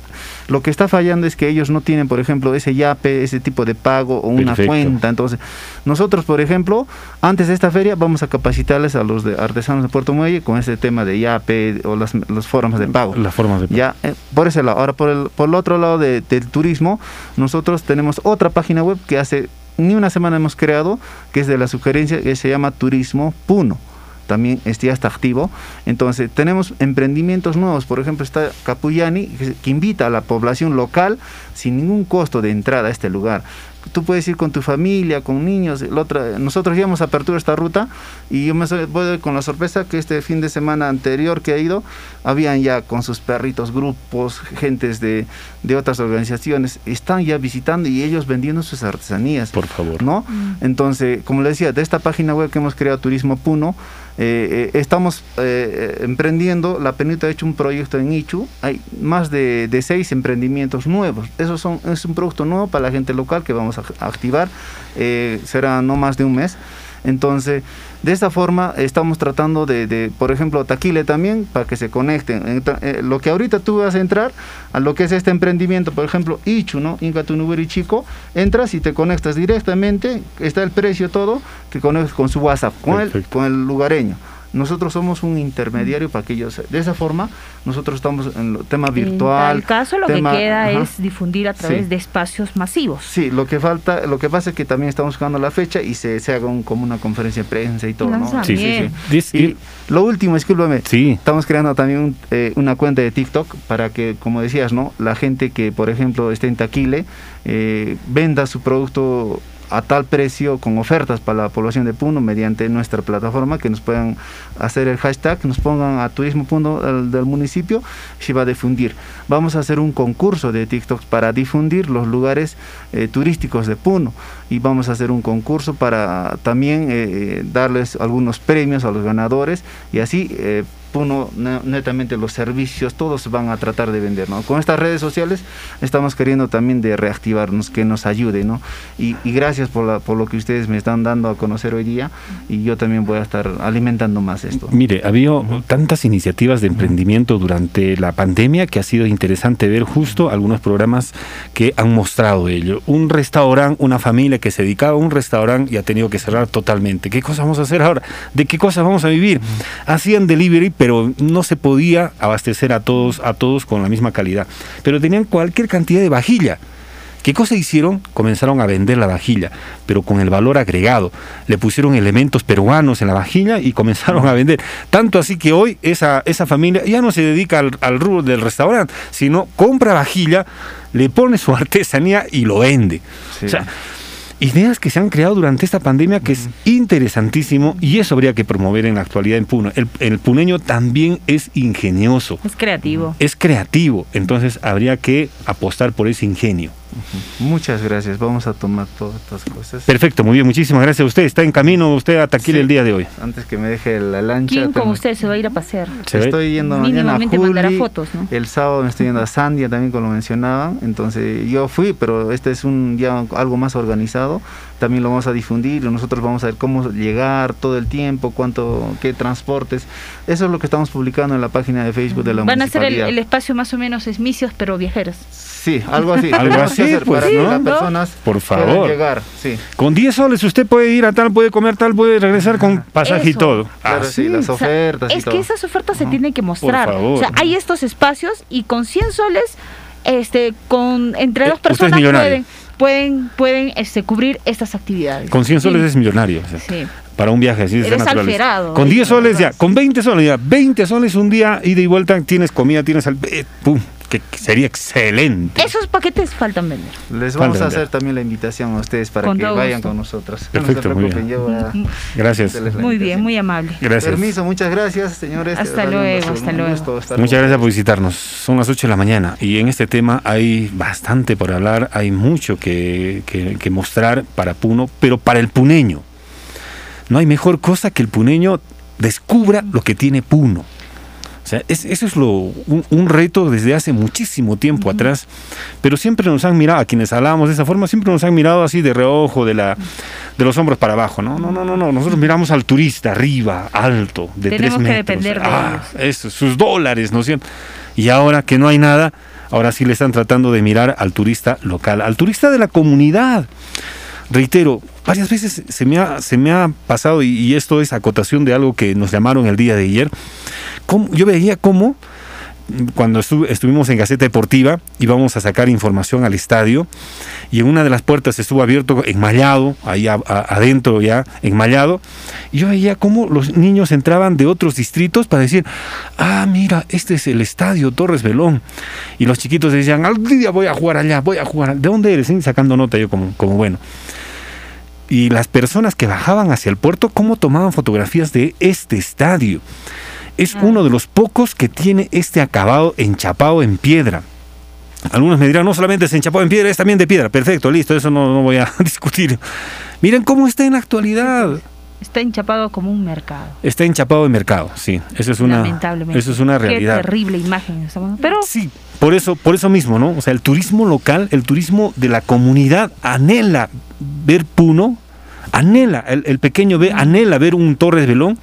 Speaker 3: lo que está fallando es que ellos no tienen, por ejemplo, ese yape, ese tipo de pago o una
Speaker 7: Perfecto.
Speaker 3: cuenta. Entonces, nosotros, por ejemplo, antes de esta feria vamos a capacitarles a los de artesanos de Puerto Muelle con ese tema de yape o las, las formas de pago.
Speaker 7: Las formas de
Speaker 3: Ya, eh, por ese lado. Ahora, por el, por el otro lado de- del turismo, nosotros tenemos otra página web que hace ni una semana hemos creado, que es de la sugerencia, que se llama Turismo Puno. También este ya está activo. Entonces, tenemos emprendimientos nuevos. Por ejemplo, está Capuyani, que, que invita a la población local sin ningún costo de entrada a este lugar. Tú puedes ir con tu familia, con niños. el otra- nosotros ya hemos apertura esta ruta y yo me voy con la sorpresa que este fin de semana anterior que ha ido, habían ya con sus perritos grupos, gentes de, de otras organizaciones, están ya visitando y ellos vendiendo sus artesanías.
Speaker 7: Por favor.
Speaker 3: ¿no? Entonces, como le decía, de esta página web que hemos creado, Turismo Puno, eh, eh, estamos eh, emprendiendo, la Penita ha hecho un proyecto en Ichu, hay más de, seis emprendimientos nuevos. Esos son, es un producto nuevo para la gente local que vamos a activar, será no más de un mes. Entonces, de esta forma estamos tratando de, de, por ejemplo, Taquile también, para que se conecten. Entra- eh, lo que ahorita tú vas a entrar a lo que es este emprendimiento, por ejemplo, Ichu, ¿no? Inca Tunuberi Chico, entras y te conectas directamente, está el precio todo, te conectas con su WhatsApp, con el, con el lugareño. Nosotros somos un intermediario para que ellos, de esa forma, nosotros estamos en el tema virtual.
Speaker 8: En tal caso, lo
Speaker 3: tema-
Speaker 8: que queda
Speaker 3: ajá.
Speaker 8: es difundir a través
Speaker 3: Sí.
Speaker 8: de espacios masivos.
Speaker 3: Sí, lo que falta, lo que pasa es que también estamos buscando la fecha y se, se haga un- como una conferencia de prensa y todo, ¿no?
Speaker 7: Sí, sí, sí.
Speaker 3: Y lo último, discúlpame,
Speaker 7: Sí.
Speaker 3: estamos creando también un, eh, una cuenta de TikTok para que, como decías, ¿no? La gente que, por ejemplo, esté en Taquile, eh, venda su producto a tal precio con ofertas para la población de Puno mediante nuestra plataforma que nos puedan hacer el hashtag, nos pongan a turismo Puno del, municipio se va a difundir. Vamos a hacer un concurso de TikTok para difundir los lugares eh, turísticos de Puno y vamos a hacer un concurso para también eh, darles algunos premios a los ganadores y así ne- netamente los servicios, todos van a tratar de vender, ¿no? Con estas redes sociales estamos queriendo también de reactivarnos, que nos ayude, ¿no? Y, y gracias por, la- por lo que ustedes me están dando a conocer hoy día y yo también voy a estar alimentando más esto.
Speaker 7: Mire, ha habido tantas iniciativas de emprendimiento durante la pandemia que ha sido interesante ver justo algunos programas que han mostrado ello. Un restaurante, una familia que se dedicaba a un restaurante y ha tenido que cerrar totalmente. ¿Qué cosa vamos a hacer ahora? ¿De qué cosas vamos a vivir? Hacían delivery, pero no se podía abastecer a todos, a todos con la misma calidad. Pero tenían cualquier cantidad de vajilla. ¿Qué cosa hicieron? Comenzaron a vender la vajilla, pero con el valor agregado. Le pusieron elementos peruanos en la vajilla y comenzaron a vender. Tanto así que hoy esa, esa familia ya no se dedica al, rubro del restaurante, sino compra vajilla, le pone su artesanía y lo vende. O sea, ideas que se han creado durante esta pandemia que es interesantísimo y eso habría que promover en la actualidad en Puno. El, el puneño también es ingenioso,
Speaker 8: Es creativo.
Speaker 7: es creativo, entonces habría que apostar por ese ingenio.
Speaker 3: Muchas gracias, vamos a tomar todas estas cosas.
Speaker 7: Perfecto, muy bien, muchísimas gracias a usted. Está en camino usted a Taquil
Speaker 3: Sí.
Speaker 7: el día de hoy.
Speaker 3: Antes que me deje la lancha.
Speaker 8: ¿Quién
Speaker 3: tengo-
Speaker 8: usted se va a ir a pasear?
Speaker 7: Se ve.
Speaker 3: Estoy yendo mañana a
Speaker 8: Mínimamente mandará
Speaker 3: Juli,
Speaker 8: fotos, ¿no?
Speaker 3: El sábado me estoy yendo a Sandia también, como lo mencionaban. Entonces yo fui, pero este es un ya algo más organizado. También lo vamos a difundir. Nosotros vamos a ver cómo llegar todo el tiempo, cuánto, qué transportes. Eso es lo que estamos publicando en la página de Facebook de la
Speaker 8: Van a ser el, espacio más o menos esmicios, pero viajeros.
Speaker 3: Sí, algo así.
Speaker 7: Algo así,
Speaker 3: hacer
Speaker 7: pues,
Speaker 3: para que
Speaker 7: ¿no?
Speaker 3: las personas
Speaker 7: Por favor.
Speaker 3: llegar. Sí.
Speaker 7: Con 10 soles usted puede ir a tal, puede comer tal, puede regresar con pasaje y todo.
Speaker 3: Claro,
Speaker 7: Ah,
Speaker 3: sí, las
Speaker 8: O sea,
Speaker 3: ofertas y
Speaker 8: es
Speaker 3: todo.
Speaker 8: que esas ofertas se tienen que mostrar.
Speaker 7: favor.
Speaker 8: O sea, hay estos espacios y con 100 soles, este, con entre
Speaker 7: Eh,
Speaker 8: dos
Speaker 7: usted es
Speaker 8: personas pueden, pueden, pueden este, cubrir estas actividades.
Speaker 7: Con 100 soles
Speaker 8: Sí.
Speaker 7: es millonario. o sea,
Speaker 8: Sí.
Speaker 7: Para un viaje así de
Speaker 8: Eres alterado,
Speaker 7: Con
Speaker 8: ¿eh?
Speaker 7: 10 soles ya, con 20 soles ya, 20 soles un día, ida y vuelta, tienes comida, tienes al... eh, pum, que, sería excelente.
Speaker 8: Esos paquetes faltan vender.
Speaker 3: Les
Speaker 7: Falta
Speaker 3: vamos a
Speaker 7: vender.
Speaker 3: hacer también la invitación a ustedes para
Speaker 8: Con
Speaker 3: que vayan
Speaker 8: gusto.
Speaker 3: con nosotros.
Speaker 7: Perfecto,
Speaker 3: no
Speaker 7: muy bien.
Speaker 3: yo a
Speaker 7: Gracias.
Speaker 8: Muy bien, muy amable.
Speaker 7: Gracias.
Speaker 3: Permiso, muchas gracias, señores.
Speaker 8: Hasta luego,
Speaker 3: es un
Speaker 8: hasta luego.
Speaker 3: gusto
Speaker 7: Muchas gracias por visitarnos. Son las 8 de la mañana y en este tema hay bastante por hablar, hay mucho que, que- que mostrar para Puno, pero para el puneño. No hay mejor cosa que el puneño descubra lo que tiene Puno. Sea, es- eso es lo, un, un reto desde hace muchísimo tiempo atrás, pero siempre nos han mirado, a quienes hablábamos de esa forma, siempre nos han mirado así de reojo, de, la, de los hombros para abajo, ¿no? No, no, no, no, nosotros miramos al turista arriba, alto, de
Speaker 8: Tenemos
Speaker 7: tres
Speaker 8: que
Speaker 7: metros.
Speaker 8: depender de
Speaker 7: Ah, eso, sus dólares, ¿no es cierto? Y ahora que no hay nada, ahora sí le están tratando de mirar al turista local, al turista de la comunidad. Reitero, varias veces se me ha, se me ha pasado, y, esto es acotación de algo que nos llamaron el día de ayer, cómo- yo veía cómo mm, cuando estu- estuvimos en Gaceta Deportiva íbamos a sacar información al estadio y en una de las puertas estuvo abierto enmallado, ahí adentro ya enmallado, y yo veía cómo los niños entraban de otros distritos para decir, ah, mira, este es el estadio Torres Belón. Y los chiquitos decían, algún día voy a jugar allá, voy a jugar. ¿De dónde eres? Y sacando nota yo como, como bueno. Y las personas que bajaban hacia el puerto, cómo tomaban fotografías de este estadio. Es uno de los pocos que tiene este acabado enchapado en piedra. Algunos me dirán, no solamente es enchapado en piedra, es también de piedra. Perfecto, listo, eso no, no voy a discutir. Miren cómo está en la actualidad.
Speaker 8: Está enchapado como un mercado.
Speaker 7: Está enchapado en mercado, sí. Eso es una,
Speaker 8: lamentablemente.
Speaker 7: eso es una realidad.
Speaker 8: Qué terrible imagen. Pero
Speaker 7: Sí, por eso, por eso mismo, ¿no? O sea, el turismo local, el turismo de la comunidad anhela ver Puno, anhela, el, pequeño ve, anhela ver un Torres Velón,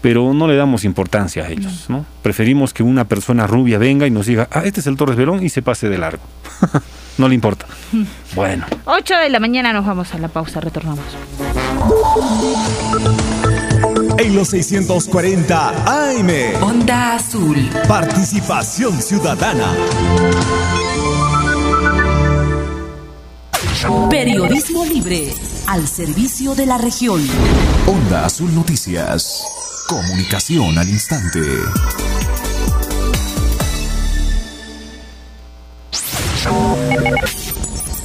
Speaker 7: pero no le damos importancia a ellos, ¿no? Preferimos que una persona rubia venga y nos diga, ah, este es el Torres Velón y se pase de largo. no le importa. Bueno.
Speaker 8: 8 de la mañana nos vamos a la pausa, retornamos.
Speaker 6: En los 640 AM,
Speaker 2: Onda Azul.
Speaker 6: participación ciudadana.
Speaker 2: Periodismo libre. Al servicio de la región.
Speaker 9: Onda Azul Noticias. Comunicación al instante.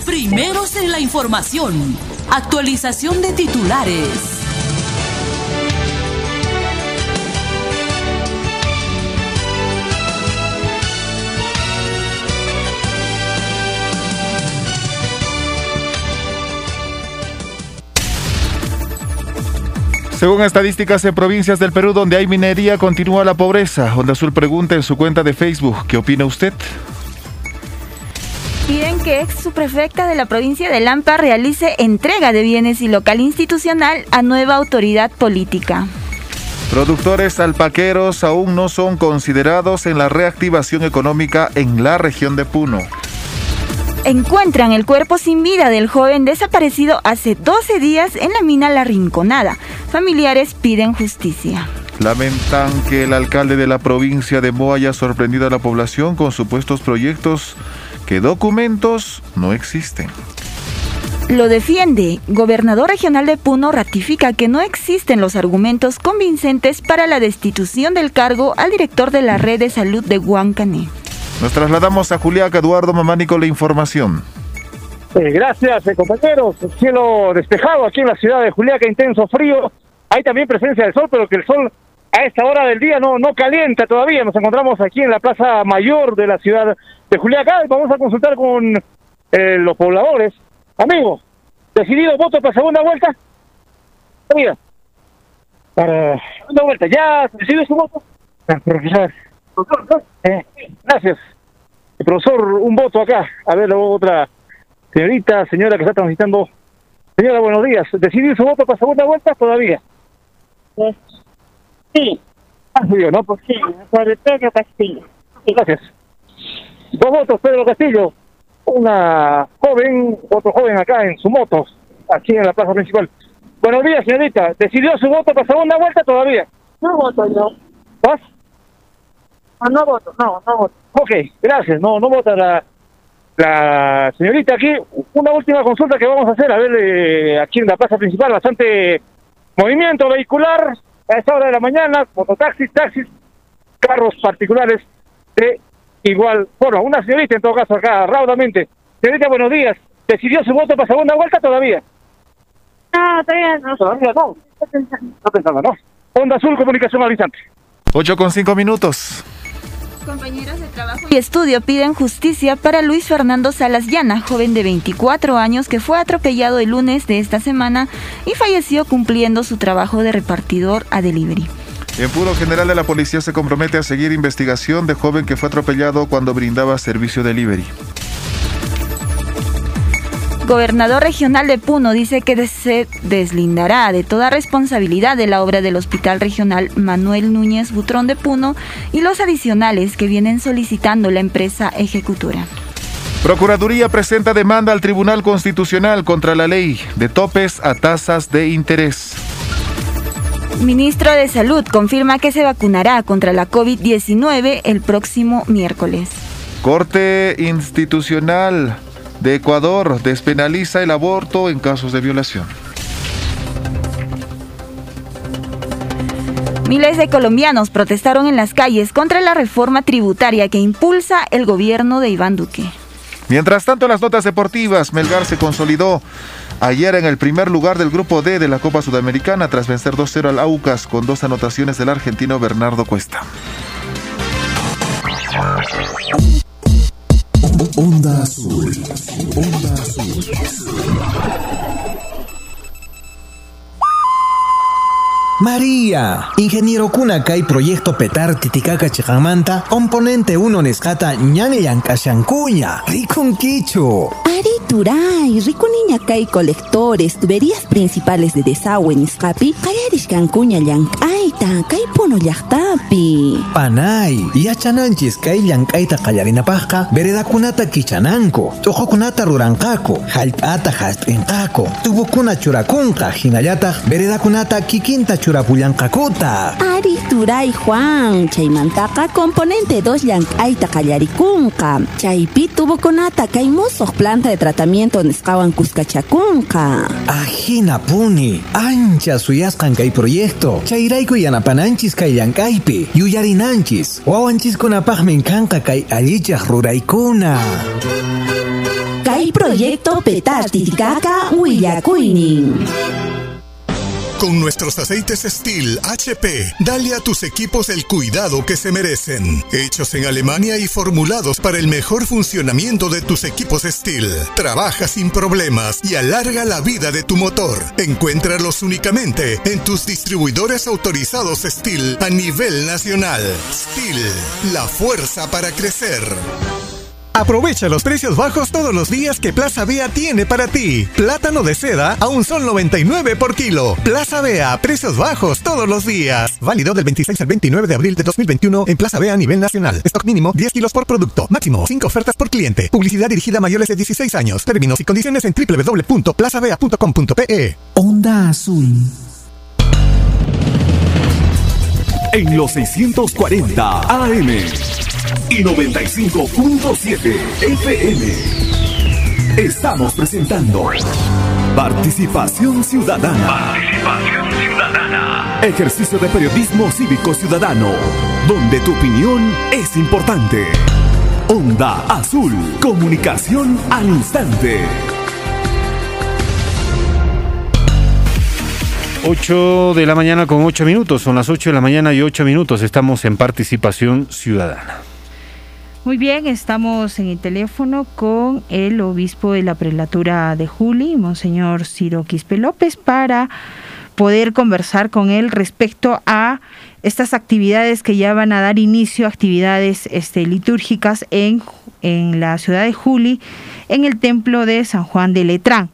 Speaker 2: Primeros en la información. Actualización de titulares.
Speaker 10: Según estadísticas en provincias del Perú donde hay minería, continúa la pobreza. Onda Azul pregunta en su cuenta de Facebook, ¿qué opina usted?
Speaker 11: Que ex subprefecta de la provincia de Lampa realice entrega de bienes y local institucional a nueva autoridad política.
Speaker 10: Productores alpaqueros aún no son considerados en la reactivación económica en la región de Puno.
Speaker 11: Encuentran el cuerpo sin vida del joven desaparecido hace 12 días en la mina La Rinconada. Familiares piden justicia.
Speaker 10: Lamentan que el alcalde de la provincia de Moa haya sorprendido a la población con supuestos proyectos que documentos no existen.
Speaker 11: Lo defiende. Gobernador regional de Puno ratifica que no existen los argumentos convincentes para la destitución del cargo al director de la red de salud de Huancané.
Speaker 10: Nos trasladamos a Juliaca, Eduardo Mamani con la información.
Speaker 12: Eh, gracias, eh, compañeros. Cielo despejado aquí en la ciudad de Juliaca, intenso frío. Hay también presencia del sol, pero que el sol a esta hora del día no, no calienta todavía. Nos encontramos aquí en la Plaza Mayor de la ciudad de Juliaca. Vamos a consultar con eh, los pobladores. Amigo, decidido voto para segunda vuelta. Oiga, para segunda vuelta, ¿ya decidió su voto? Ah, profesor. Eh, gracias. El profesor, un voto acá. A ver, luego otra señorita, señora que está transitando. Señora, buenos días. ¿Decidió su voto para segunda vuelta todavía?
Speaker 13: Sí.
Speaker 12: Ah, yo, ¿no? Pues,
Speaker 13: Sí, por Pedro Castillo.
Speaker 12: Gracias. Dos votos, Pedro Castillo. Una joven, otro joven acá en su moto, aquí en la plaza principal. Buenos días, señorita. ¿Decidió su voto para segunda vuelta todavía?
Speaker 13: No voto yo.
Speaker 12: ¿Vas?
Speaker 13: No, no voto, no, no voto.
Speaker 12: Ok, gracias. No, no vota la, la señorita aquí. Una última consulta que vamos a hacer, a ver, eh, aquí en la plaza principal, bastante movimiento vehicular a esta hora de la mañana, mototaxis, taxis, carros particulares de igual forma. Una señorita, en todo caso, acá, raudamente. Señorita, buenos días. ¿Decidió su voto para segunda vuelta todavía?
Speaker 13: No, todavía no.
Speaker 12: Todavía no. No pensaba, ¿no? Onda Azul, comunicación al instante.
Speaker 10: 8 con 5 minutos.
Speaker 11: Compañeros de trabajo y estudio piden justicia para Luis Fernando Salas Llana, joven de 24 años que fue atropellado el lunes de esta semana y falleció cumpliendo su trabajo de repartidor a delivery.
Speaker 10: El Puro General de la Policía se compromete a seguir investigación de joven que fue atropellado cuando brindaba servicio delivery.
Speaker 11: Gobernador regional de Puno dice que se deslindará de toda responsabilidad de la obra del Hospital Regional Manuel Núñez Butrón de Puno y los adicionales que vienen solicitando la empresa ejecutora.
Speaker 10: Procuraduría presenta demanda al Tribunal Constitucional contra la ley de topes a tasas de interés.
Speaker 11: Ministro de Salud confirma que se vacunará contra la COVID-19 el próximo miércoles.
Speaker 10: Corte Institucional de Ecuador despenaliza el aborto en casos de violación.
Speaker 11: Miles de colombianos protestaron en las calles contra la reforma tributaria que impulsa el gobierno de Iván Duque.
Speaker 10: Mientras tanto, en las notas deportivas, Melgar se consolidó ayer en el primer lugar del grupo D de la Copa Sudamericana tras vencer 2-0 al Aucas con dos anotaciones del argentino Bernardo Cuesta.
Speaker 9: Onda Azul. Onda Azul.
Speaker 5: María, ingeniero Kunakay proyecto petar titicaca chikamanta, componente 1 nescata ñan llankashankuña, ricun.
Speaker 14: Ari Turay, ricuniña kay colectores, tuberías principales de desagüe niscapi, kayarishkankuña llankayta, kay puno llaqtapi.
Speaker 5: Panay, yachananchis kay llankayta qallarinapaqqa, veredakunata kichananko, tuqukunata ruranqaku, hallp'ata hasp'inqaku, tubukuna churakunqa, hinallataq veredakunata kikinta churapullanqakuta.
Speaker 14: Ari Turay Juan, chaymantaka componente 2 llankayta qallarikunqa. Chaypi tubukunata kay musuq planta de tratamiento nisqawan kuskachakunqa.
Speaker 5: Ajina puni, ancha suyasqan kay proyecto, chayrayku yanapananchis kay llankaypi, yuyarinanchis, wawanchiskunapaqmin kanqa kay allichaq ruraykuna.
Speaker 14: Kay proyecto petar titicaca willakuynin.
Speaker 15: Con nuestros aceites Steel HP, dale a tus equipos el cuidado que se merecen. Hechos en Alemania y formulados para el mejor funcionamiento de tus equipos Steel. Trabaja sin problemas y alarga la vida de tu motor. Encuéntralos únicamente en tus distribuidores autorizados Steel a nivel nacional. Steel, la fuerza para crecer.
Speaker 16: Aprovecha los precios bajos todos los días que Plaza Bea tiene para ti. Plátano de seda a un sol 99 por kilo. Plaza Bea, precios bajos todos los días. Válido del 26 al 29 de abril de 2021 en Plaza Bea a nivel nacional. Stock mínimo 10 kilos por producto. Máximo 5 ofertas por cliente. Publicidad dirigida a mayores de 16 años. Términos y condiciones en www.plazabea.com.pe.
Speaker 9: Onda Azul.
Speaker 6: En los 640 AM y 95.7 FM. Estamos presentando Participación Ciudadana. Participación Ciudadana. Ejercicio de periodismo cívico ciudadano, donde tu opinión es importante. Onda Azul, comunicación al instante.
Speaker 7: 8 de la mañana con 8 minutos, son las 8 de la mañana y 8 minutos, estamos en participación ciudadana.
Speaker 8: Muy bien, estamos en el teléfono con el obispo de la prelatura de Juli, Monseñor Ciro Quispe López, para poder conversar con él respecto a estas actividades que ya van a dar inicio, actividades este, litúrgicas en, en la ciudad de Juli, en el templo de San Juan de Letrán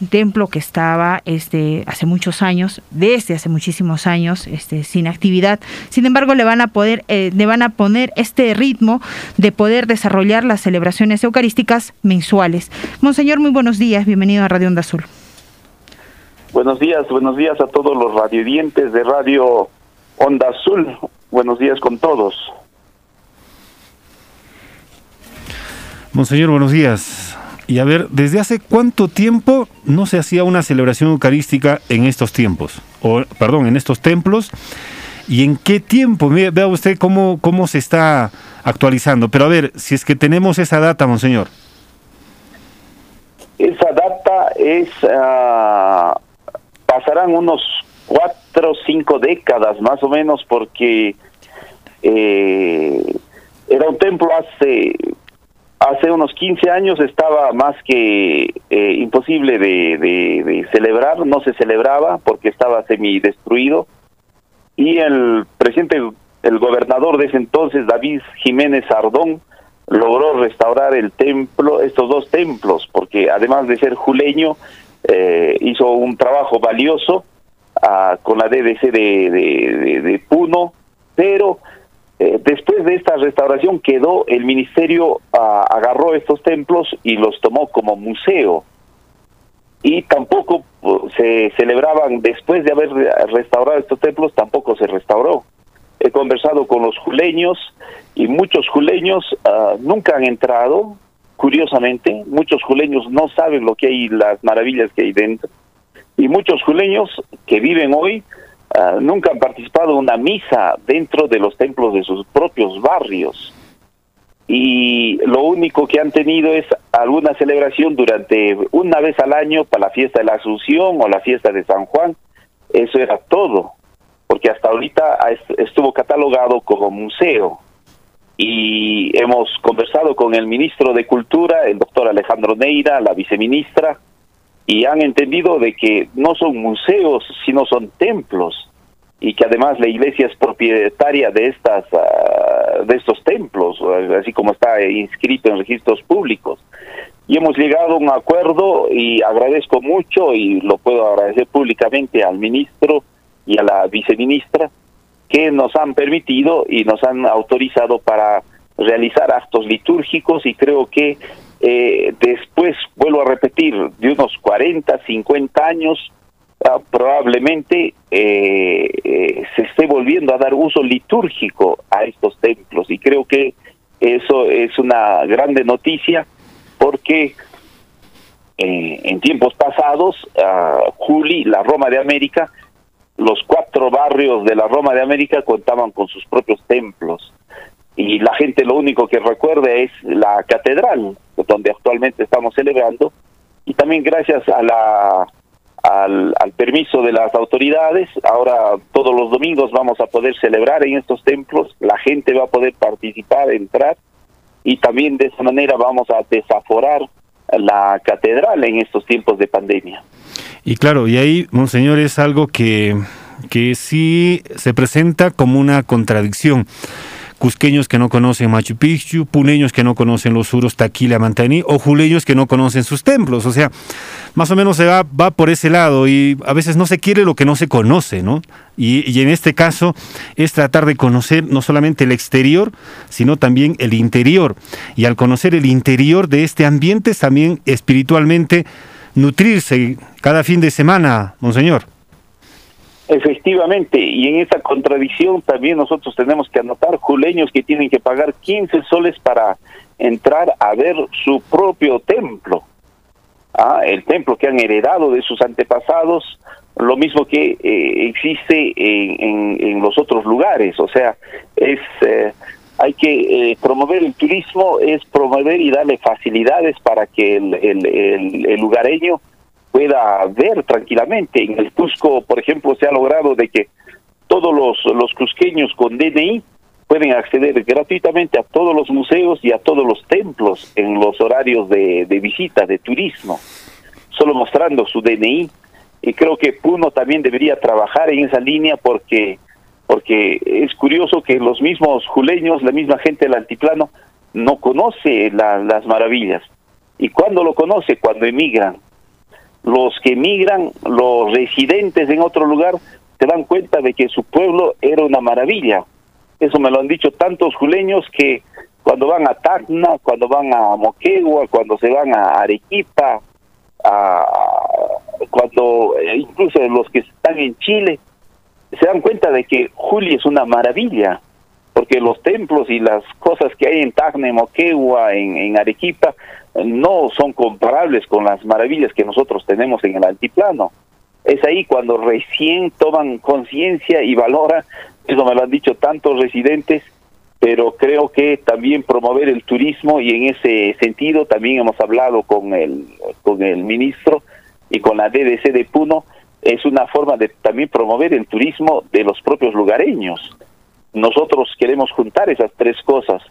Speaker 8: un templo que estaba este, hace muchos años, desde hace muchísimos años, este, sin actividad. Sin embargo, le van a poder, eh, le van a poner este ritmo de poder desarrollar las celebraciones eucarísticas mensuales. Monseñor, muy buenos días, bienvenido a Radio Onda Azul.
Speaker 17: Buenos días, buenos días a todos los radiodientes de Radio Onda Azul. Buenos días con todos.
Speaker 7: Monseñor, buenos días. Y a ver, ¿desde hace cuánto tiempo no se hacía una celebración eucarística en estos tiempos? O, perdón, en estos templos. ¿Y en qué tiempo? Vea, usted cómo, cómo se está actualizando. Pero a ver, si es que tenemos esa data, Monseñor.
Speaker 17: Esa data es... ah, pasarán unos cuatro o cinco décadas más o menos porque eh, era un templo hace hace unos 15 años estaba más que eh, imposible de, celebrar, no se celebraba porque estaba semi-destruido. Y el presidente, el gobernador de ese entonces, David Jiménez Ardón, logró restaurar el templo, estos dos templos, porque además de ser juleño, eh, hizo un trabajo valioso ah, con la DDC de- de Puno, pero eh, después de esta restauración quedó, el ministerio ah, agarró estos templos y los tomó como museo. Y tampoco uh, se celebraban, después de haber restaurado estos templos, tampoco se restauró. He conversado con los juleños y muchos juleños ah, nunca han entrado, curiosamente, muchos juleños no saben lo que hay, las maravillas que hay dentro. Y muchos juleños que viven hoy ah, nunca han participado en una misa dentro de los templos de sus propios barrios. Y lo único que han tenido es alguna celebración durante una vez al año para la fiesta de la Asunción o la fiesta de San Juan. Eso era todo, porque hasta ahorita estuvo catalogado como museo. Y hemos conversado con el ministro de Cultura, el doctor Alejandro Neira, la viceministra, y han entendido de que no son museos, sino son templos y que además la iglesia es propietaria de estas ah, de estos templos, así como está inscrito en registros públicos. Y hemos llegado a un acuerdo y agradezco mucho y lo puedo agradecer públicamente al ministro y a la viceministra que nos han permitido y nos han autorizado para realizar actos litúrgicos y creo que eh, después, vuelvo a repetir, de unos 40, 50 años, ah, probablemente eh, eh, se esté volviendo a dar uso litúrgico a estos templos. Y creo que eso es una grande noticia porque eh, en tiempos pasados, ah, Juli, la Roma de América, los cuatro barrios de la Roma de América contaban con sus propios templos y la gente lo único que recuerda es la catedral donde actualmente estamos celebrando y también gracias a la al, al permiso de las autoridades ahora todos los domingos vamos a poder celebrar en estos templos la gente va a poder participar entrar y también de esa manera vamos a desaforar la catedral en estos tiempos de pandemia
Speaker 7: Y claro, y ahí, Monseñor, es algo que, que sí se presenta como una contradicción. Cusqueños que no conocen Machu Picchu, puneños que no conocen los suros Taquila Mantaní, o juleños que no conocen sus templos. O sea, más o menos se va, va por ese lado y a veces no se quiere lo que no se conoce, ¿no? Y, y en este caso es tratar de conocer no solamente el exterior, sino también el interior. Y al conocer el interior de este ambiente, también espiritualmente nutrirse cada fin de semana, Monseñor.
Speaker 17: Efectivamente, y en esa contradicción también nosotros tenemos que anotar juleños que tienen que pagar 15 soles para entrar a ver su propio templo. Ah, el templo que han heredado de sus antepasados, lo mismo que eh, existe en, en- en los otros lugares. O sea, es eh, hay que eh, promover el turismo, es promover y darle facilidades para que el, el- el- el lugareño pueda ver tranquilamente. En el Cusco, por ejemplo, se ha logrado de que todos los, los cusqueños con DNI pueden acceder gratuitamente a todos los museos y a todos los templos en los horarios de, de visita, de turismo, solo mostrando su DNI. Y creo que Puno también debería trabajar en esa línea porque, porque es curioso que los mismos juleños, la misma gente del altiplano, no conoce la- las maravillas. ¿Y cuando lo conoce? Cuando emigran. Los que emigran, los residentes en otro lugar, se dan cuenta de que su pueblo era una maravilla. Eso me lo han dicho tantos juleños que cuando van a Tacna, cuando van a Moquegua, cuando se van a Arequipa, a- cuando eh, incluso los que están en Chile, se dan cuenta de que Juli es una maravilla, porque los templos y las cosas que hay en Tacna, en Moquegua, en, Arequipa, no son comparables con las maravillas que nosotros tenemos en el altiplano. Es ahí cuando recién toman conciencia y valoran, eso me lo han dicho tantos residentes, pero creo que también promover el turismo y en ese sentido también hemos hablado con el, con el ministro y con la DDC de Puno, es una forma de también promover el turismo de los propios lugareños. Nosotros queremos juntar esas tres cosas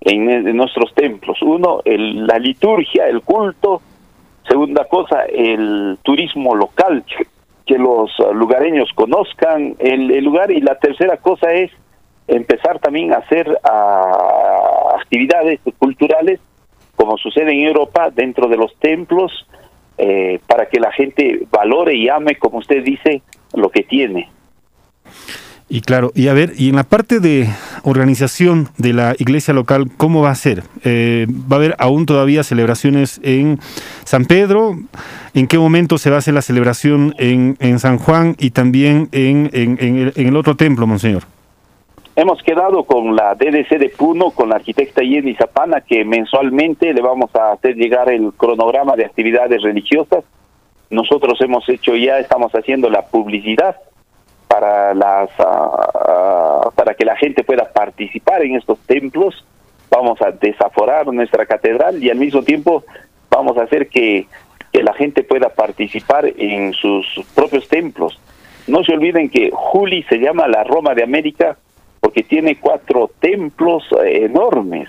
Speaker 17: en, en nuestros templos. Uno, el- la liturgia, el culto. Segunda cosa, el turismo local, que, los lugareños conozcan el, el lugar. Y la tercera cosa es empezar también a hacer actividades culturales, como sucede en Europa, dentro de los templos, eh, para que la gente valore y ame, como usted dice, lo que tiene.
Speaker 7: Y claro, y a ver, y en la parte de organización de la iglesia local, ¿cómo va a ser? Eh, ¿Va a haber aún todavía celebraciones en San Pedro? ¿En qué momento se va a hacer la celebración en, en San Juan y también en, en- el, en el otro templo, Monseñor?
Speaker 17: Hemos quedado con la DDC de Puno, con la arquitecta Jenny Zapana, que mensualmente le vamos a hacer llegar el cronograma de actividades religiosas. Nosotros hemos hecho ya, estamos haciendo la publicidad para las ah, para que la gente pueda participar en estos templos. Vamos a desaforar nuestra catedral y al mismo tiempo vamos a hacer que, que la gente pueda participar en sus propios templos. No se olviden que Juli se llama la Roma de América porque tiene cuatro templos eh, enormes,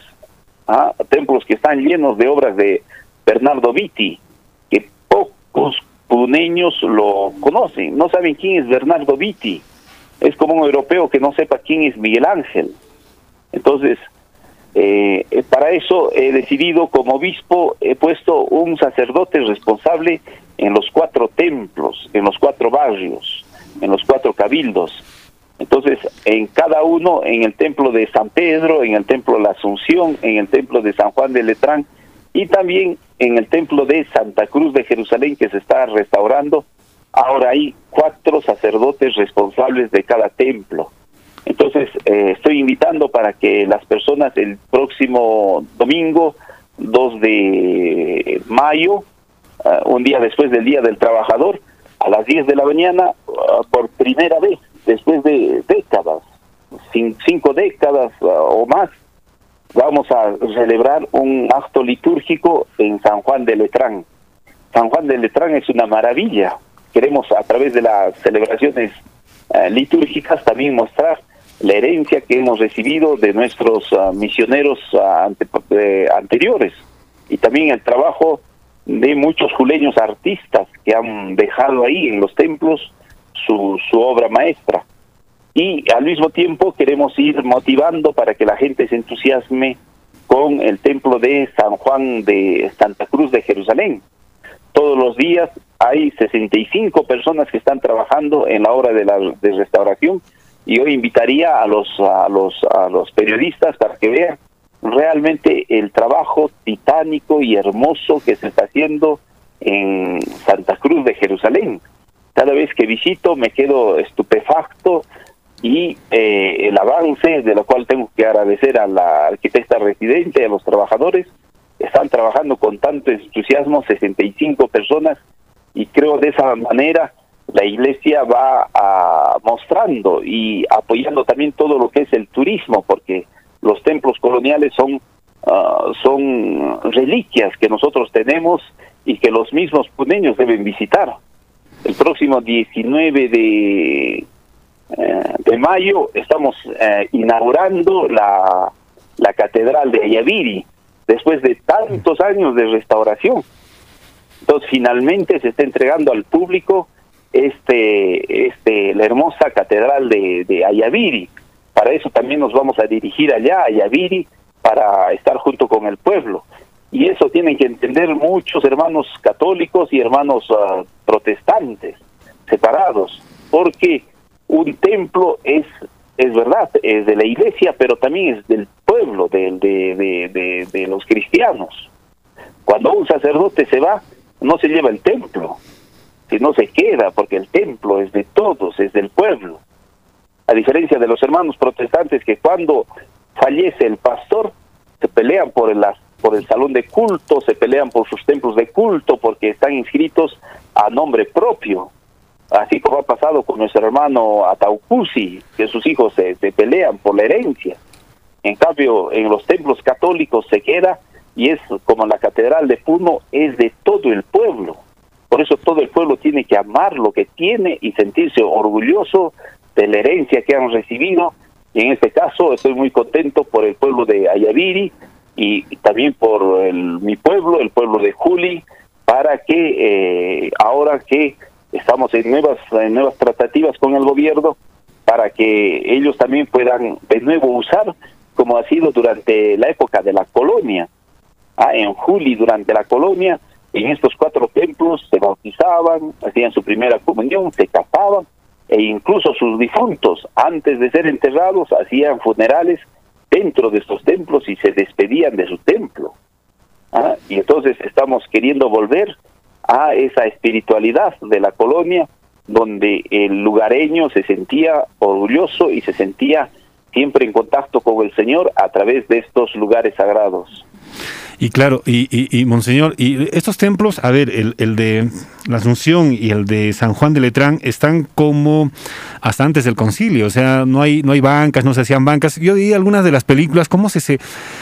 Speaker 17: ¿ah? templos que están llenos de obras de Bernardo Vitti, que pocos puneños lo conocen, no saben quién es Bernardo Vitti, es como un europeo que no sepa quién es Miguel Ángel. Entonces, eh, para eso he decidido como obispo, he puesto un sacerdote responsable en los cuatro templos, en los cuatro barrios, en los cuatro cabildos. Entonces, en cada uno, en el templo de San Pedro, en el templo de la Asunción, en el templo de San Juan de Letrán y también en el templo de Santa Cruz de Jerusalén que se está restaurando, ahora hay cuatro sacerdotes responsables de cada templo. Entonces, eh, estoy invitando para que las personas el próximo domingo, 2 de mayo, ah, un día después del Día del Trabajador, a las 10 de la mañana, ah, por primera vez, después de décadas, cin- cinco décadas ah, o más, vamos a celebrar un acto litúrgico en San Juan de Letrán. San Juan de Letrán es una maravilla. Queremos a través de las celebraciones eh, litúrgicas también mostrar la herencia que hemos recibido de nuestros ah, misioneros ah, ante- eh, anteriores y también el trabajo de muchos juleños artistas que han dejado ahí en los templos su, su obra maestra. Y al mismo tiempo queremos ir motivando para que la gente se entusiasme con el templo de San Juan de Santa Cruz de Jerusalén. Todos los días hay 65 personas que están trabajando en la obra de la de restauración y hoy invitaría a los a los a los periodistas para que vean realmente el trabajo titánico y hermoso que se está haciendo en Santa Cruz de Jerusalén. Cada vez que visito me quedo estupefacto y eh, el avance, de lo cual tengo que agradecer a la arquitecta residente, a los trabajadores, están trabajando con tanto entusiasmo, 65 personas, y creo de esa manera la iglesia va a, mostrando y apoyando también todo lo que es el turismo, porque los templos coloniales son, ah, son reliquias que nosotros tenemos y que los mismos puneños deben visitar. El próximo 19 de eh, de mayo estamos eh, inaugurando la, la catedral de Ayaviri, después de tantos años de restauración. Entonces finalmente se está entregando al público este, este, la hermosa catedral de, de Ayaviri. Para eso también nos vamos a dirigir allá, a Ayaviri, para estar junto con el pueblo. Y eso tienen que entender muchos hermanos católicos y hermanos ah, protestantes separados, porque un templo es es verdad, es de la iglesia, pero también es del pueblo, de, los cristianos. Cuando un sacerdote se va, no se lleva el templo, sino se queda, porque el templo es de todos, es del pueblo. A diferencia de los hermanos protestantes que cuando fallece el pastor, se pelean por el, por el salón de culto, se pelean por sus templos de culto, porque están inscritos a nombre propio así como ha pasado con nuestro hermano Ataucusi, que sus hijos se, pelean por la herencia. En cambio, en los templos católicos se queda y es como la catedral de Puno, es de todo el pueblo. Por eso todo el pueblo tiene que amar lo que tiene y sentirse orgulloso de la herencia que han recibido. Y en este caso estoy muy contento por el pueblo de Ayaviri y también por el, mi pueblo, el pueblo de Juli, para que eh, ahora que estamos en nuevas, en nuevas tratativas con el gobierno para que ellos también puedan de nuevo usar como ha sido durante la época de la colonia. Ah, en julio durante la colonia, en estos cuatro templos se bautizaban, hacían su primera comunión, se casaban e incluso sus difuntos, antes de ser enterrados, hacían funerales dentro de estos templos y se despedían de su templo. Ah, y entonces estamos queriendo volver a esa espiritualidad de la colonia donde el lugareño se sentía orgulloso y se sentía siempre en contacto con el Señor a través de estos lugares sagrados.
Speaker 7: Y claro, y, y, Monseñor, y estos templos, a ver, el, el, de la Asunción y el de San Juan de Letrán están como hasta antes del concilio, o sea, no hay, no hay bancas, no se hacían bancas. Yo vi algunas de las películas, cómo se,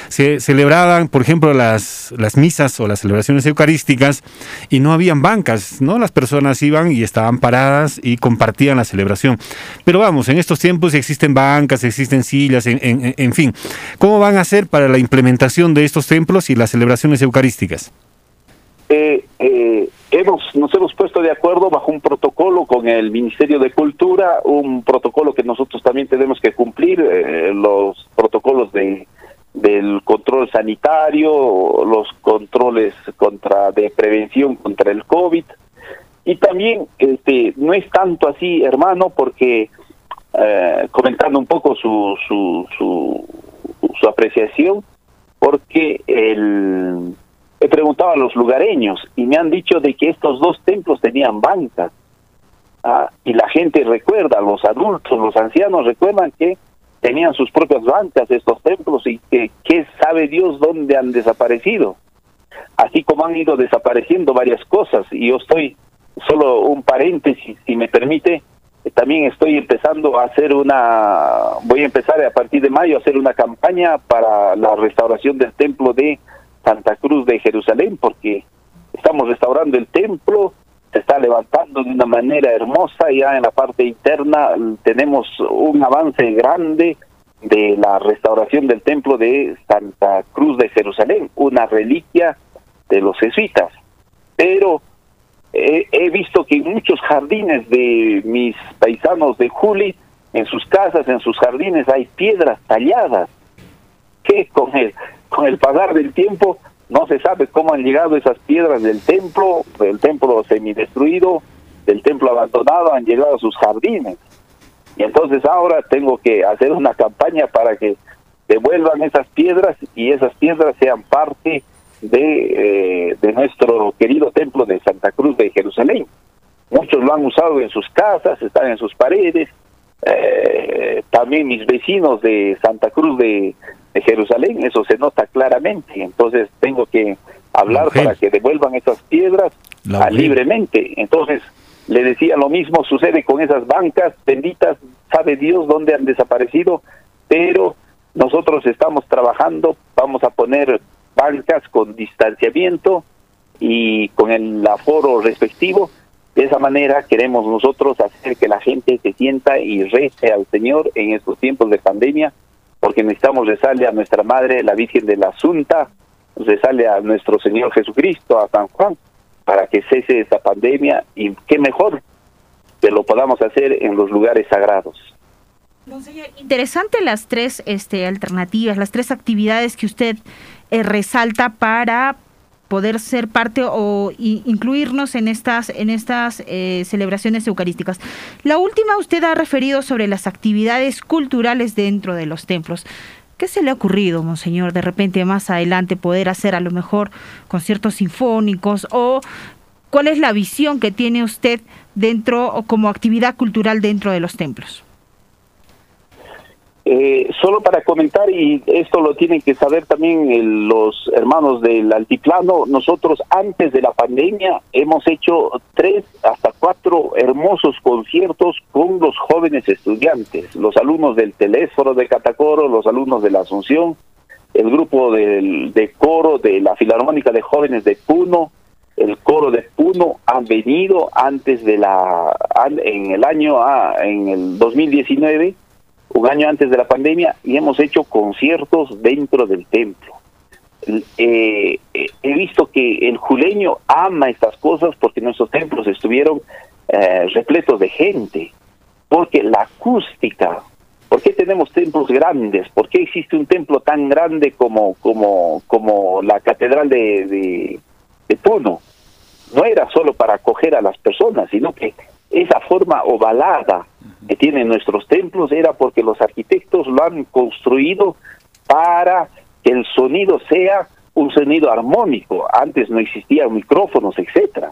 Speaker 7: se, celebraban, por ejemplo, las, las misas o las celebraciones eucarísticas, y no habían bancas, ¿no? Las personas iban y estaban paradas y compartían la celebración. Pero vamos, en estos tiempos existen bancas, existen sillas, en, en, en fin. ¿Cómo van a hacer para la implementación de estos templos y la celebraciones eucarísticas?
Speaker 17: Eh, eh, hemos, nos hemos puesto de acuerdo bajo un protocolo con el Ministerio de Cultura, un protocolo que nosotros también tenemos que cumplir, eh, los protocolos de del control sanitario, los controles contra de prevención contra el COVID y también este no es tanto así, hermano, porque comentando un poco su su, su, su apreciación, porque el, he preguntado a los lugareños y me han dicho de que estos dos templos tenían bancas. Ah, y la gente recuerda, los adultos, los ancianos recuerdan que tenían sus propias bancas estos templos y que, que sabe Dios dónde han desaparecido. Así como han ido desapareciendo varias cosas y yo estoy, solo un paréntesis, si me permite, también estoy empezando a hacer una, voy a empezar a partir de mayo a hacer una campaña para la restauración del templo de Santa Cruz de Jerusalén, porque estamos restaurando el templo, se está levantando de una manera hermosa, ya en la parte interna tenemos un avance grande de la restauración del templo de Santa Cruz de Jerusalén, una reliquia de los jesuitas. Pero he, visto que muchos jardines de mis paisanos de Juli, en sus casas, en sus jardines, hay piedras talladas, que con el, con el pasar del tiempo no se sabe cómo han llegado esas piedras del templo, del templo semidestruido, del templo abandonado, han llegado a sus jardines. Y entonces ahora tengo que hacer una campaña para que devuelvan esas piedras y esas piedras sean parte de, eh, de nuestro querido templo de Santa Cruz de Jerusalén. Muchos lo han usado en sus casas, están en sus paredes. Eh, también mis vecinos de Santa Cruz de, Jerusalén, eso se nota claramente. Entonces tengo que hablar para que devuelvan esas piedras libremente. Entonces le decía lo mismo sucede con esas bancas benditas, sabe Dios dónde han desaparecido, pero nosotros estamos trabajando, vamos a poner bancas con distanciamiento y con el aforo respectivo De esa manera queremos nosotros hacer que la gente se sienta y rece al Señor en estos tiempos de pandemia, porque necesitamos rezarle a nuestra Madre, la Virgen de la Asunta, rezarle a nuestro Señor Jesucristo, a San Juan, para que cese esta pandemia y qué mejor que lo podamos hacer en los lugares sagrados.
Speaker 8: Interesante las tres este, alternativas, las tres actividades que usted eh, resalta para poder ser parte o incluirnos en estas en estas eh, celebraciones eucarísticas. La última usted ha referido sobre las actividades culturales dentro de los templos. ¿Qué se le ha ocurrido, monseñor, de repente más adelante poder hacer a lo mejor conciertos sinfónicos o cuál es la visión que tiene usted dentro o como actividad cultural dentro de los templos?
Speaker 17: Eh, solo para comentar, y esto lo tienen que saber también el- los hermanos del altiplano, nosotros antes de la pandemia hemos hecho tres hasta cuatro hermosos conciertos con los jóvenes estudiantes, los alumnos del Telésforo de Catacoro, los alumnos de la Asunción, el grupo del, de coro de la Filarmónica de Jóvenes de Puno, el coro de Puno han venido antes de la, en el año, ah, en el 2019, un año antes de la pandemia y hemos hecho conciertos dentro del templo. Eh, eh, he visto que el juleño ama estas cosas porque nuestros templos estuvieron eh, repletos de gente, porque la acústica, ¿por qué tenemos templos grandes? ¿Por qué existe un templo tan grande como, como, como la Catedral de, de, de Puno? No era solo para acoger a las personas, sino que esa forma ovalada que tienen nuestros templos era porque los arquitectos lo han construido para que el sonido sea un sonido armónico. Antes no existían micrófonos, etcétera.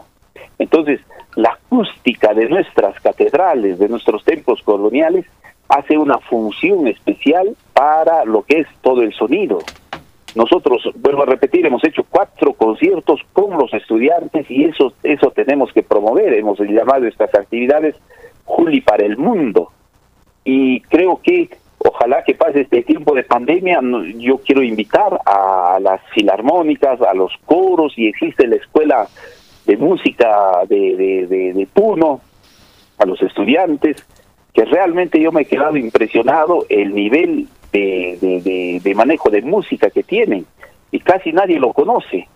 Speaker 17: Entonces, la acústica de nuestras catedrales, de nuestros templos coloniales, hace una función especial para lo que es todo el sonido. Nosotros, vuelvo a repetir, hemos hecho cuatro conciertos con los estudiantes y eso, eso tenemos que promover. Hemos llamado estas actividades Juli para el mundo. Y creo que ojalá que pase este tiempo de pandemia, yo quiero invitar a las filarmónicas, a los coros, y existe la escuela de música de, de, de, Puno, a los estudiantes, que realmente yo me he quedado impresionado el nivel de- de manejo de música que tienen, y casi nadie lo conoce.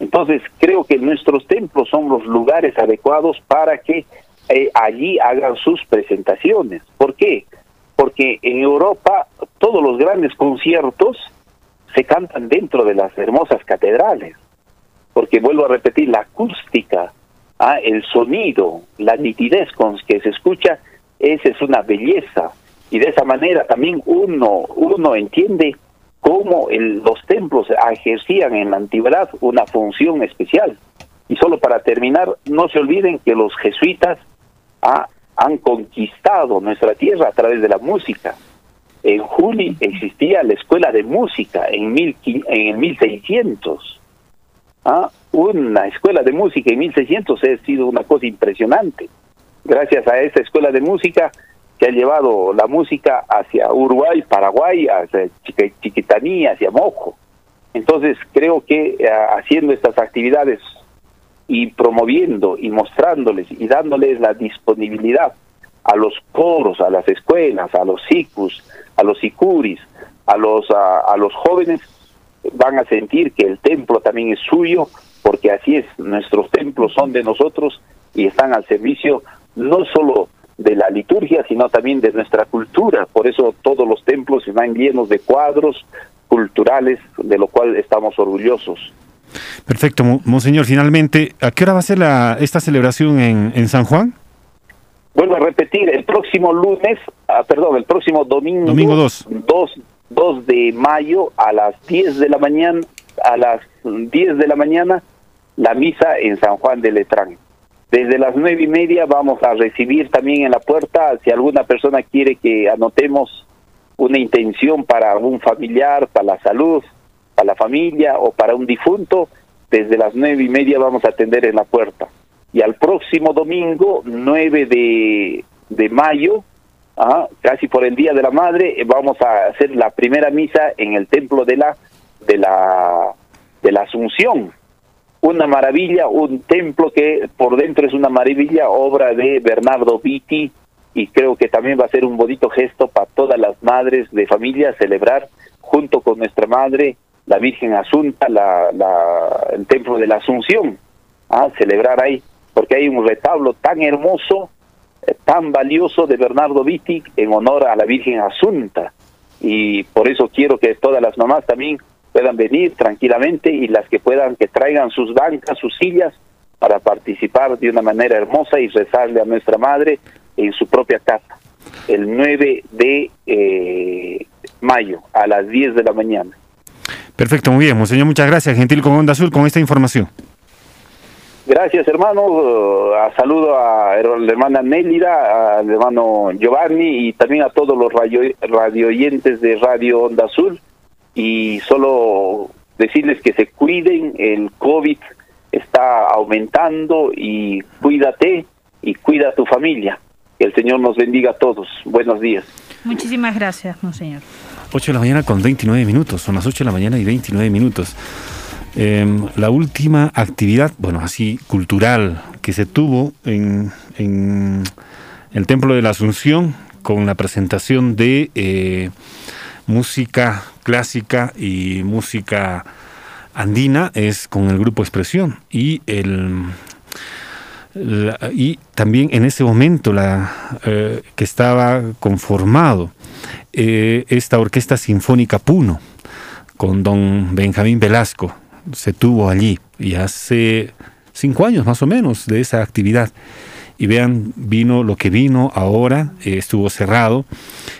Speaker 17: Entonces creo que nuestros templos son los lugares adecuados para que eh, allí hagan sus presentaciones. ¿Por qué? Porque en Europa todos los grandes conciertos se cantan dentro de las hermosas catedrales. Porque vuelvo a repetir, la acústica, ah, el sonido, la nitidez con que se escucha, esa es una belleza. Y de esa manera también uno, uno entiende cómo el- los templos ejercían en la antigüedad una función especial. Y solo para terminar, no se olviden que los jesuitas ah, han conquistado nuestra tierra a través de la música. En Juli existía la escuela de música en, mil, en el 1600. Ah, Una escuela de música en 1600 ha sido una cosa impresionante. Gracias a esa escuela de música que ha llevado la música hacia Uruguay, Paraguay, hacia Chiqui- Chiquitaní, hacia Mojo. Entonces creo que eh, haciendo estas actividades y promoviendo y mostrándoles y dándoles la disponibilidad a los coros, a las escuelas, a los SICUS, a los SICURIS, a los, a, los jóvenes, van a sentir que el templo también es suyo, porque así es, nuestros templos son de nosotros y están al servicio no solo de la liturgia, sino también de nuestra cultura. Por eso todos los templos están llenos de cuadros culturales, de lo cual estamos orgullosos.
Speaker 7: Perfecto, mo- monseñor. Finalmente, ¿a qué hora va a ser la, esta celebración en, en San Juan?
Speaker 17: Vuelvo a repetir, el próximo lunes, ah, perdón, el próximo domingo,
Speaker 7: Domingo 2.
Speaker 17: 2, 2 de mayo a las 10 de la mañana, a las 10 de la mañana, la misa en San Juan de Letrán. Desde las nueve y media vamos a recibir también en la puerta, si alguna persona quiere que anotemos una intención para un familiar, para la salud, para la familia o para un difunto, desde las nueve y media vamos a atender en la puerta. Y al próximo domingo, 9 de, de mayo, ah, casi por el Día de la Madre, eh, vamos a hacer la primera misa en el templo de la, de la, de la Asunción. una maravilla, un templo que por dentro es una maravilla, obra de Bernardo Vitti, y creo que también va a ser un bonito gesto para todas las madres de familia celebrar junto con nuestra madre, la Virgen Asunta, la, la, el templo de la Asunción, a celebrar ahí, porque hay un retablo tan hermoso, eh, tan valioso de Bernardo Vitti en honor a la Virgen Asunta, y por eso quiero que todas las mamás también puedan venir tranquilamente y las que puedan que traigan sus bancas, sus sillas para participar de una manera hermosa y rezarle a nuestra madre en su propia casa el 9 de eh, mayo a las 10 de la mañana.
Speaker 7: Perfecto, muy bien, monseñor, muchas gracias, gentil con Onda Azul, con esta información.
Speaker 17: Gracias, hermano. Uh, a saludo a la hermana Nélida, al hermano Giovanni y también a todos los radio, radio oyentes de Radio Onda Azul y solo decirles que se cuiden, el COVID está aumentando y cuídate y cuida a tu familia. Que el Señor nos bendiga a todos. Buenos días.
Speaker 8: Muchísimas gracias, monseñor.
Speaker 7: 8 de la mañana con 29 minutos, son las 8 de la mañana y 29 minutos. Eh, la última actividad, bueno, así cultural, que se tuvo en, en el Templo de la Asunción con la presentación de eh, música clásica y música andina es con el grupo Expresión y el y también en ese momento la eh, que estaba conformado eh, esta orquesta sinfónica Puno con don Benjamín Velasco se tuvo allí y hace cinco años más o menos de esa actividad. Y vean, vino lo que vino ahora, eh, estuvo cerrado.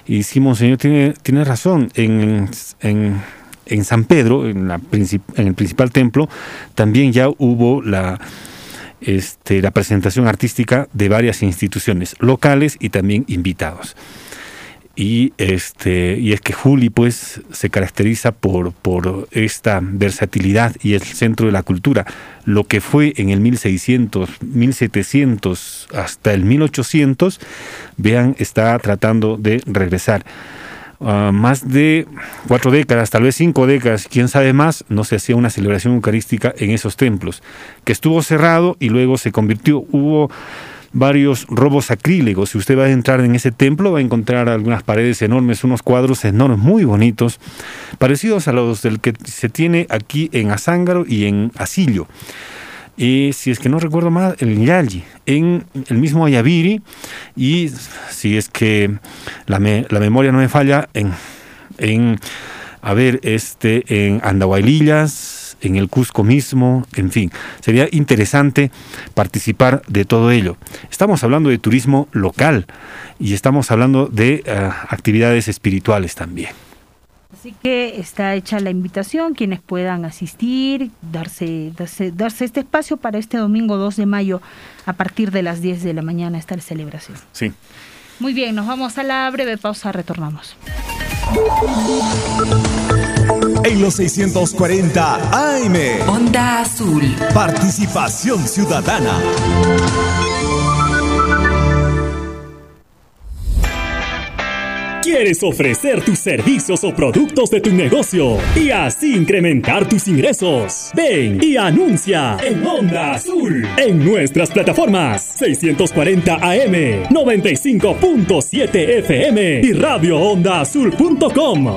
Speaker 7: Y decimos, Señor, tiene, tiene razón, en, en, en San Pedro, en, la en el principal templo, también ya hubo la, este, la presentación artística de varias instituciones locales y también invitados y este y es que Juli pues se caracteriza por por esta versatilidad y el centro de la cultura. Lo que fue en el 1600 1700 hasta el 1800 vean está tratando de regresar. Uh, más de cuatro décadas, tal vez cinco décadas, quién sabe más, no se hacía una celebración eucarística en esos templos, que estuvo cerrado y luego se convirtió, hubo varios robos acrílicos. Si usted va a entrar en ese templo, va a encontrar algunas paredes enormes, unos cuadros enormes, muy bonitos, parecidos a los del que se tiene aquí en Azángaro y en Asillo. Y si es que no recuerdo mal, en Yalli, en el mismo Ayaviri, y si es que la, me, la memoria no me falla, en, en a ver, este, en Andahuaylillas, en el Cusco mismo, en fin, sería interesante participar de todo ello. Estamos hablando de turismo local y estamos hablando de uh, actividades espirituales también.
Speaker 8: Así que está hecha la invitación, quienes puedan asistir, darse, darse, darse este espacio para este domingo 2 de mayo a partir de las 10 de la mañana esta celebración.
Speaker 7: Sí.
Speaker 8: Muy bien, nos vamos a la breve pausa, retornamos.
Speaker 6: En los 640 AM.
Speaker 2: Onda Azul.
Speaker 6: Participación ciudadana.
Speaker 18: ¿Quieres ofrecer tus servicios o productos de tu negocio y así incrementar tus ingresos? Ven y anuncia en Onda Azul en nuestras plataformas 640 AM, 95.7 FM y radioondaazul.com.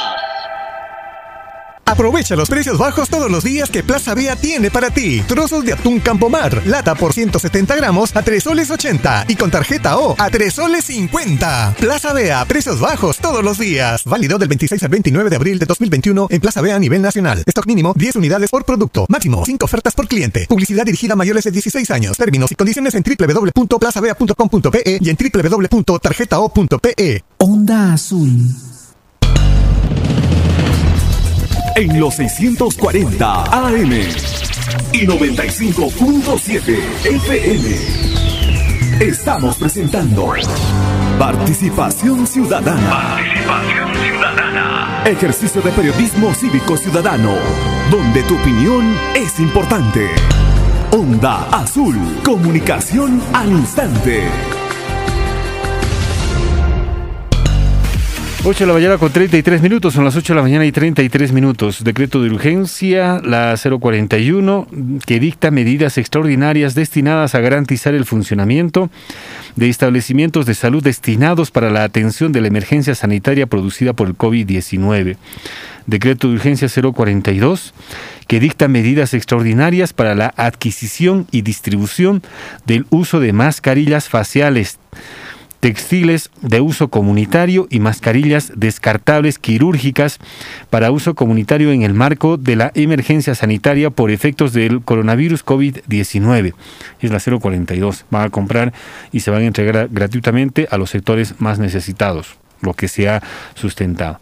Speaker 16: Aprovecha los precios bajos todos los días que Plaza Vea tiene para ti. Trozos de atún Campomar, lata por 170 gramos a 3 soles 80 y con tarjeta O a 3 soles 50. Plaza Vea, precios bajos todos los días. Válido del 26 al 29 de abril de 2021 en Plaza Vea a nivel nacional. Stock mínimo 10 unidades por producto. Máximo 5 ofertas por cliente. Publicidad dirigida a mayores de 16 años. Términos y condiciones en www.plazavea.com.pe y en www.tarjetao.pe.
Speaker 9: Onda Azul.
Speaker 6: En los 640 AM y 95.7 FM. Estamos presentando Participación ciudadana.
Speaker 15: Participación ciudadana.
Speaker 6: Ejercicio de periodismo cívico ciudadano, donde tu opinión es importante. Onda Azul, comunicación al instante.
Speaker 7: 8 de la mañana con 33 minutos, son las 8 de la mañana y 33 minutos. Decreto de urgencia, la 041, que dicta medidas extraordinarias destinadas a garantizar el funcionamiento de establecimientos de salud destinados para la atención de la emergencia sanitaria producida por el COVID-19. Decreto de urgencia 042, que dicta medidas extraordinarias para la adquisición y distribución del uso de mascarillas faciales textiles de uso comunitario y mascarillas descartables quirúrgicas para uso comunitario en el marco de la emergencia sanitaria por efectos del coronavirus COVID-19. Es la 042. Van a comprar y se van a entregar gratuitamente a los sectores más necesitados, lo que se ha sustentado.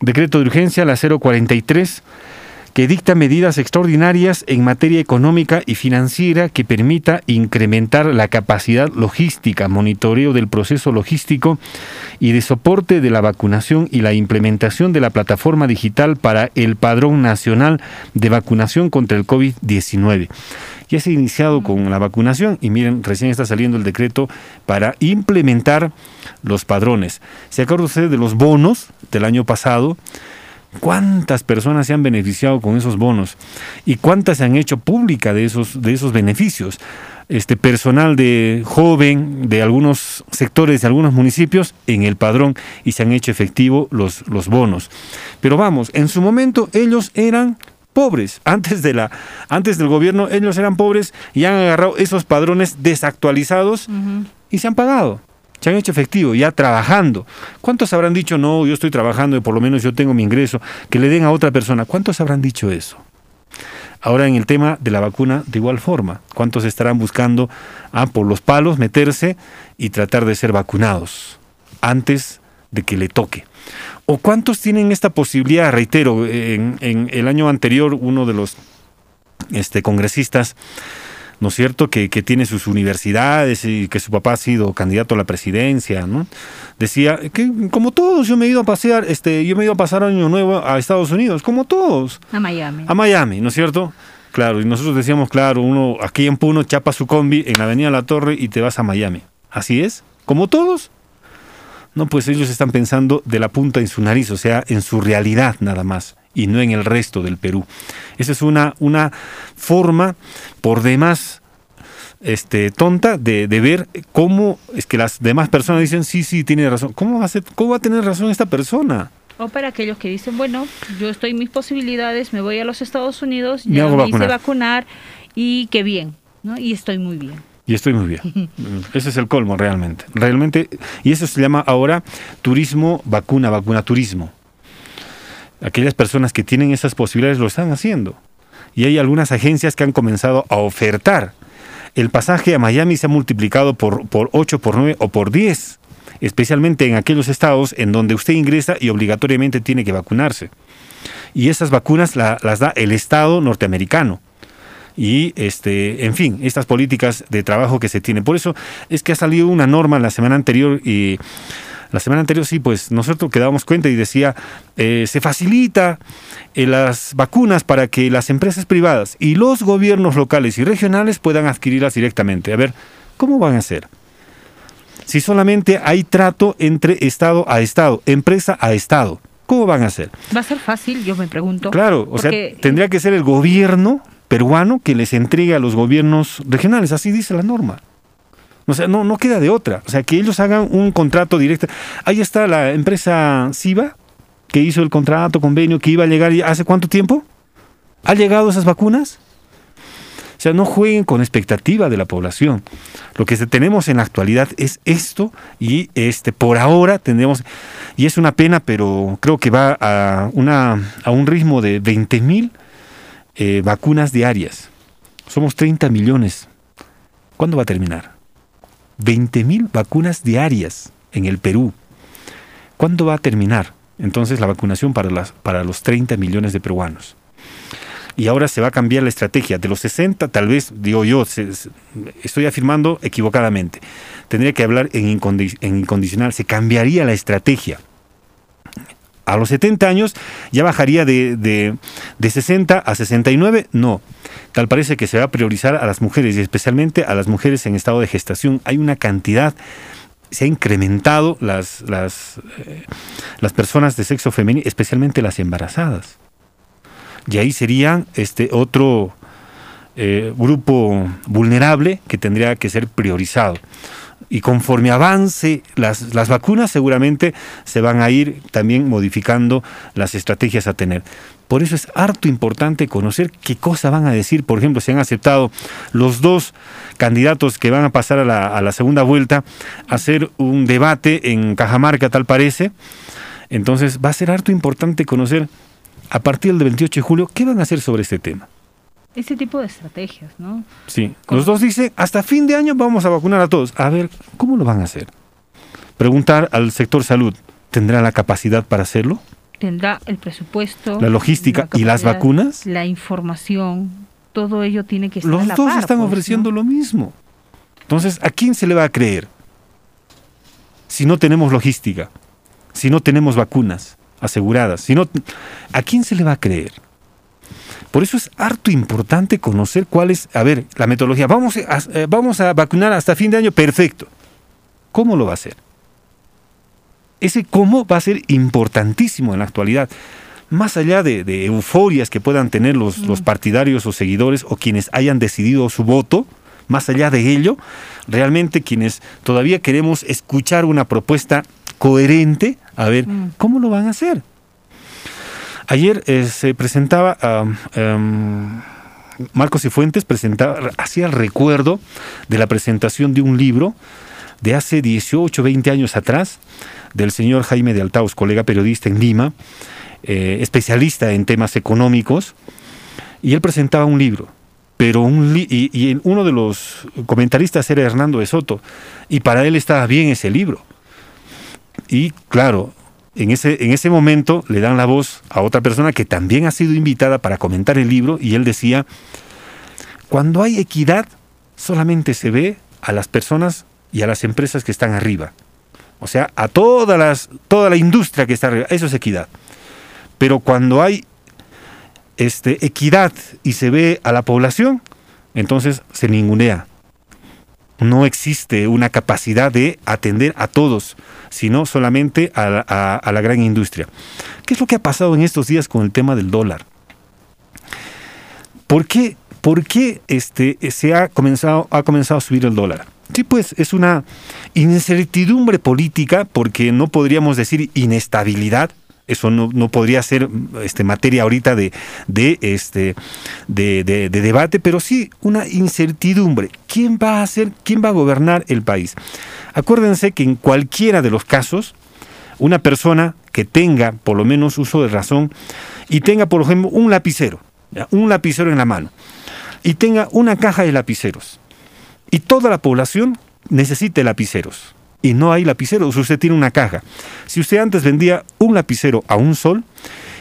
Speaker 7: Decreto de urgencia, la 043 que dicta medidas extraordinarias en materia económica y financiera que permita incrementar la capacidad logística, monitoreo del proceso logístico y de soporte de la vacunación y la implementación de la plataforma digital para el Padrón Nacional de Vacunación contra el COVID-19. Ya se ha iniciado con la vacunación y miren, recién está saliendo el decreto para implementar los padrones. ¿Se acuerda usted de los bonos del año pasado? ¿Cuántas personas se han beneficiado con esos bonos? ¿Y cuántas se han hecho pública de esos, de esos beneficios? Este personal de joven de algunos sectores de algunos municipios en el padrón y se han hecho efectivo los, los bonos. Pero vamos, en su momento ellos eran pobres. Antes, de la, antes del gobierno ellos eran pobres y han agarrado esos padrones desactualizados y se han pagado se han hecho efectivo, ya trabajando. ¿Cuántos habrán dicho, no, yo estoy trabajando y por lo menos yo tengo mi ingreso, que le den a otra persona? ¿Cuántos habrán dicho eso? Ahora en el tema de la vacuna, de igual forma, ¿cuántos estarán buscando ah, por los palos meterse y tratar de ser vacunados antes de que le toque? ¿O cuántos tienen esta posibilidad? Reitero, en, en el año anterior uno de los este, congresistas ¿no es cierto?, que, tiene sus universidades y que su papá ha sido candidato a la presidencia, ¿no? Decía que como todos yo me he ido a pasear, este, yo me he ido a pasar año nuevo a Estados Unidos, como todos.
Speaker 8: A Miami.
Speaker 7: A Miami, ¿no es cierto? Claro, y nosotros decíamos, claro, uno aquí en Puno chapa su combi en la Avenida La Torre y te vas a Miami. Así es, como todos. No, pues ellos están pensando de la punta en su nariz, o sea, en su realidad nada más y no en el resto del Perú. Esa es una, una forma por demás este, tonta de, ver cómo es que las demás personas dicen, sí, sí, tiene razón. ¿Cómo va a, ser, cómo va a tener razón esta persona?
Speaker 8: O para aquellos que dicen, bueno, yo estoy en mis posibilidades, me voy a los Estados Unidos,
Speaker 7: ya me,
Speaker 8: hice vacunar y qué bien, ¿no? Y estoy muy bien.
Speaker 7: Y estoy muy bien. Ese es el colmo realmente. Realmente, y eso se llama ahora turismo vacuna, vacuna turismo aquellas personas que tienen esas posibilidades lo están haciendo. Y hay algunas agencias que han comenzado a ofertar. El pasaje a Miami se ha multiplicado por, por 8, por 9 o por 10, especialmente en aquellos estados en donde usted ingresa y obligatoriamente tiene que vacunarse. Y esas vacunas las da el Estado norteamericano y este en fin estas políticas de trabajo que se tienen por eso es que ha salido una norma la semana anterior y la semana anterior sí, pues nosotros quedábamos cuenta y decía, eh, se facilita eh, las vacunas para que las empresas privadas y los gobiernos locales y regionales puedan adquirirlas directamente. A ver, ¿cómo van a hacer? Si solamente hay trato entre Estado a Estado, empresa a Estado, ¿cómo van a hacer?
Speaker 8: Va a ser fácil, yo me pregunto.
Speaker 7: Claro, o sea, tendría que ser el gobierno peruano que les entregue a los gobiernos regionales, así dice la norma. O sea, no, no queda de otra. O sea, que ellos hagan un contrato directo. Ahí está la empresa SIVA, que hizo el contrato, convenio, que iba a llegar hace cuánto tiempo. ¿Ha llegado esas vacunas? O sea, no jueguen con expectativa de la población. Lo que tenemos en la actualidad es esto y este por ahora tendremos y es una pena, pero creo que va a una a un ritmo de 20 mil eh, vacunas diarias. Somos 30 millones. ¿Cuándo va a terminar? 20.000 vacunas diarias en el Perú. ¿Cuándo va a terminar entonces la vacunación para, las, para los 30 millones de peruanos? y ahora se va a cambiar la estrategia. De los 60, tal vez, digo yo, estoy afirmando equivocadamente. Tendría que hablar en incondicional, se cambiaría la estrategia. A los 70 años ya bajaría de, de, de 60 a 69, no. Tal parece que se va a priorizar a las mujeres y especialmente a las mujeres en estado de gestación. Hay una cantidad, se ha incrementado las, las, eh, las personas de sexo femenino, especialmente las embarazadas. Y ahí serían este otro eh, grupo vulnerable que tendría que ser priorizado. Y conforme avance las, las vacunas, seguramente se van a ir también modificando las estrategias a tener. Por eso es harto importante conocer qué cosa van a decir. Por ejemplo, si han aceptado los dos candidatos que van a pasar a la, a la segunda vuelta, hacer un debate en Cajamarca, tal parece. Entonces va a ser harto importante conocer a partir del 28 de julio qué van a hacer sobre este tema.
Speaker 8: Ese tipo de estrategias, ¿no?
Speaker 7: Sí, los dos dicen, hasta fin de año vamos a vacunar a todos. A ver, ¿cómo lo van a hacer? Preguntar al sector salud, ¿tendrá la capacidad para hacerlo?
Speaker 8: Tendrá el presupuesto,
Speaker 7: La logística y las vacunas.
Speaker 8: la información, todo ello tiene que estar a
Speaker 7: Los
Speaker 8: la
Speaker 7: dos
Speaker 8: par,
Speaker 7: están
Speaker 8: pues,
Speaker 7: ofreciendo lo mismo. Entonces, ¿a quién se le va a creer? Si no tenemos logística, si no tenemos vacunas aseguradas, si no, ¿a quién se le va a creer? Por eso es harto importante conocer cuál es, a ver, la metodología. Vamos a, eh, vamos a vacunar hasta fin de año, perfecto. ¿Cómo lo va a hacer? Ese cómo va a ser importantísimo en la actualidad. Más allá de, de euforias que puedan tener los, los partidarios o seguidores o quienes hayan decidido su voto, más allá de ello, realmente quienes todavía queremos escuchar una propuesta coherente, a ver, ¿cómo lo van a hacer? Ayer eh, se presentaba, am, Marcos y Fuentes presentaba, hacía el recuerdo de la presentación de un libro de hace 18, 20 años atrás, del señor Jaime de Altaus, colega periodista en Lima, eh, especialista en temas económicos, y él presentaba un libro. Pero y, uno de los comentaristas era Hernando de Soto, y para él estaba bien ese libro. Y claro, en ese, en ese momento le dan la voz a otra persona que también ha sido invitada para comentar el libro y él decía, cuando hay equidad solamente se ve a las personas y a las empresas que están arriba. O sea, a todas las, toda la industria que está arriba, eso es equidad. Pero cuando hay este, equidad y se ve a la población, entonces se ningunea. No existe una capacidad de atender a todos, sino solamente a la, gran industria. ¿Qué es lo que ha pasado en estos días con el tema del dólar? ¿Por qué, por qué este, se ha comenzado, ha comenzado a subir el dólar? Sí, pues es una incertidumbre política, porque no podríamos decir inestabilidad, eso no, no podría ser este, materia ahorita de, de, este, de, de- de debate, pero sí una incertidumbre. ¿Quién va a hacer, quién va a gobernar el país? Acuérdense que en cualquiera de los casos, una persona que tenga por lo menos uso de razón y tenga, por ejemplo, un lapicero, un lapicero en la mano, y tenga una caja de lapiceros, y toda la población necesite lapiceros, y no hay lapiceros, usted tiene una caja. Si usted antes vendía un lapicero a un sol,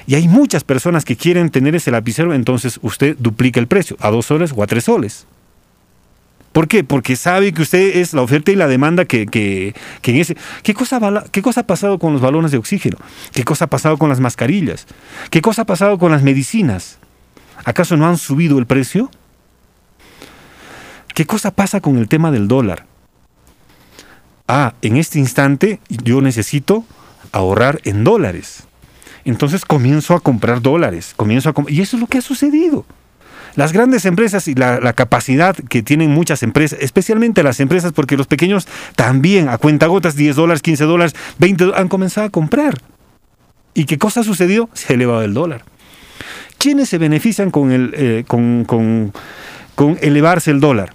Speaker 7: y hay muchas personas que quieren tener ese lapicero, entonces usted duplica el precio a dos soles o a tres soles. ¿Por qué? Porque sabe que usted es la oferta y la demanda que, que, que en ese... ¿Qué cosa, ¿Qué cosa ha pasado con los balones de oxígeno? ¿Qué cosa ha pasado con las mascarillas? ¿Qué cosa ha pasado con las medicinas? ¿Acaso no han subido el precio? ¿Qué cosa pasa con el tema del dólar? Ah, en este instante yo necesito ahorrar en dólares. Entonces comienzo a comprar dólares, comienzo a y eso es lo que ha sucedido. Las grandes empresas y la, capacidad que tienen muchas empresas, especialmente las empresas, porque los pequeños también a cuentagotas, 10 dólares, 15 dólares, 20 dólares, han comenzado a comprar. ¿Y qué cosa sucedió? Se ha elevado el dólar. ¿Quiénes se benefician con, el, eh, con- con elevarse el dólar?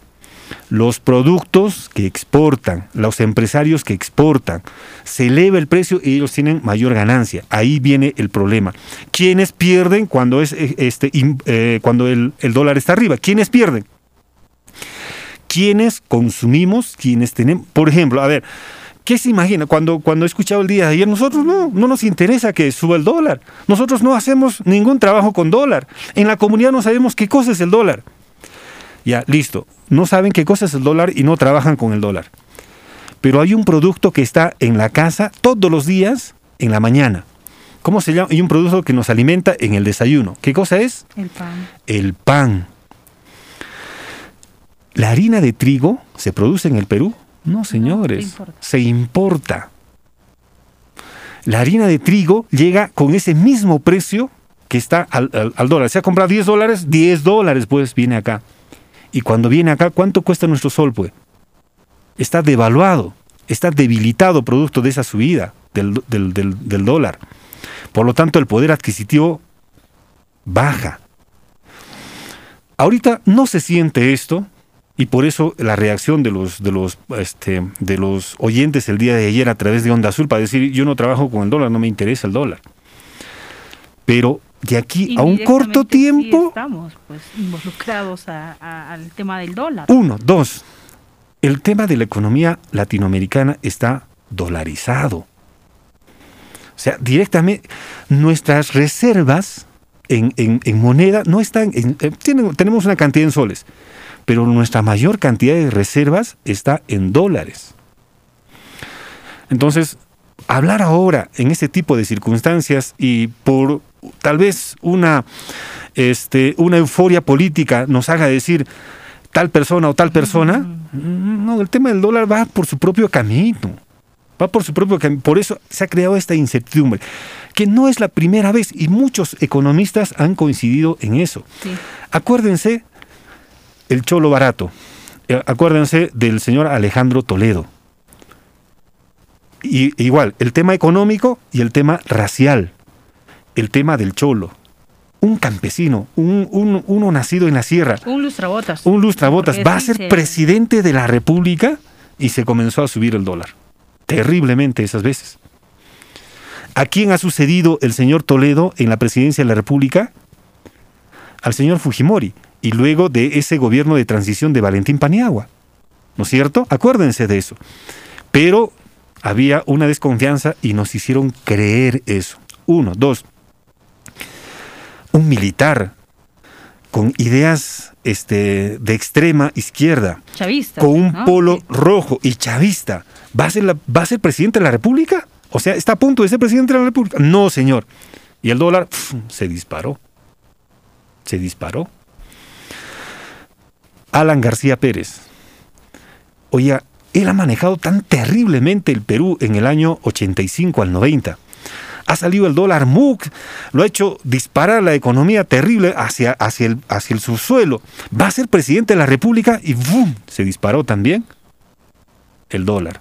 Speaker 7: Los productos que exportan, los empresarios que exportan, se eleva el precio y ellos tienen mayor ganancia. Ahí viene el problema. ¿Quiénes pierden cuando, es, eh, este, eh, cuando el, el dólar está arriba? ¿Quiénes pierden? ¿Quiénes consumimos? ¿Quiénes tenemos? Por ejemplo, a ver, ¿Qué se imagina? Cuando, cuando he escuchado el día de ayer, nosotros no, no nos interesa que suba el dólar. Nosotros no hacemos ningún trabajo con dólar. En la comunidad no sabemos qué cosa es el dólar. Ya, listo. No saben qué cosa es el dólar y no trabajan con el dólar. Pero hay un producto que está en la casa todos los días en la mañana. ¿Cómo se llama? Hay un producto que nos alimenta en el desayuno. ¿Qué cosa es?
Speaker 8: El pan.
Speaker 7: El pan. ¿La harina de trigo se produce en el Perú? No, señores.
Speaker 8: importa.
Speaker 7: se importa. La harina de trigo llega con ese mismo precio que está al, al- al dólar. Se ha comprado 10 dólares, 10 dólares pues viene acá. Y cuando viene acá, ¿cuánto cuesta nuestro sol pues? Está devaluado, está debilitado producto de esa subida del, dólar. Por lo tanto, el poder adquisitivo baja. Ahorita no se siente esto y por eso la reacción de los este, de los oyentes el día de ayer a través de Onda Azul para decir yo no trabajo con el dólar, no me interesa el dólar. Pero de aquí a un corto
Speaker 8: sí
Speaker 7: tiempo,
Speaker 8: estamos pues involucrados a- a- al tema del dólar.
Speaker 7: uno, dos, el tema de la economía latinoamericana está dolarizado. O sea, directamente nuestras reservas en, en- en moneda no están, en- eh, tienen- tenemos una cantidad en soles, pero nuestra mayor cantidad de reservas está en dólares. Entonces, hablar ahora en este tipo de circunstancias y por tal vez una, este, una euforia política nos haga decir tal persona o tal persona, no, el tema del dólar va por su propio camino. Va por su propio camino. Por eso se ha creado esta incertidumbre, que no es la primera vez y muchos economistas han coincidido en eso. Acuérdense el cholo barato. Eh, Acuérdense del señor Alejandro Toledo. Y igual, el tema económico y el tema racial. El tema del cholo. Un campesino, un, un- uno nacido en la sierra,
Speaker 8: Un lustrabotas.
Speaker 7: un lustrabotas,
Speaker 8: Porque
Speaker 7: va a ser
Speaker 8: se-
Speaker 7: presidente de la República y se comenzó a subir el dólar. Terriblemente esas veces. ¿A quién ha sucedido el señor Toledo en la presidencia de la República? Al señor Fujimori y luego de ese gobierno de transición de Valentín Paniagua. ¿No es cierto? Acuérdense de eso. Pero había una desconfianza y nos hicieron creer eso. Uno, dos. Un militar con ideas este, de extrema izquierda,
Speaker 8: Chavista.
Speaker 7: con un
Speaker 8: ¿no?
Speaker 7: polo rojo y chavista, ¿va a, ser la- ¿va a ser presidente de la República? O sea, ¿está a punto de ser presidente de la República? No, señor. Y el dólar pf, se disparó. Se disparó. Alan García Pérez. Oiga, él ha manejado tan terriblemente el Perú en el año 85 al 90. Ha salido el dólar MUC, lo ha hecho disparar la economía terrible hacia, hacia, el, hacia el subsuelo. Va a ser presidente de la República y ¡bum! se disparó también el dólar.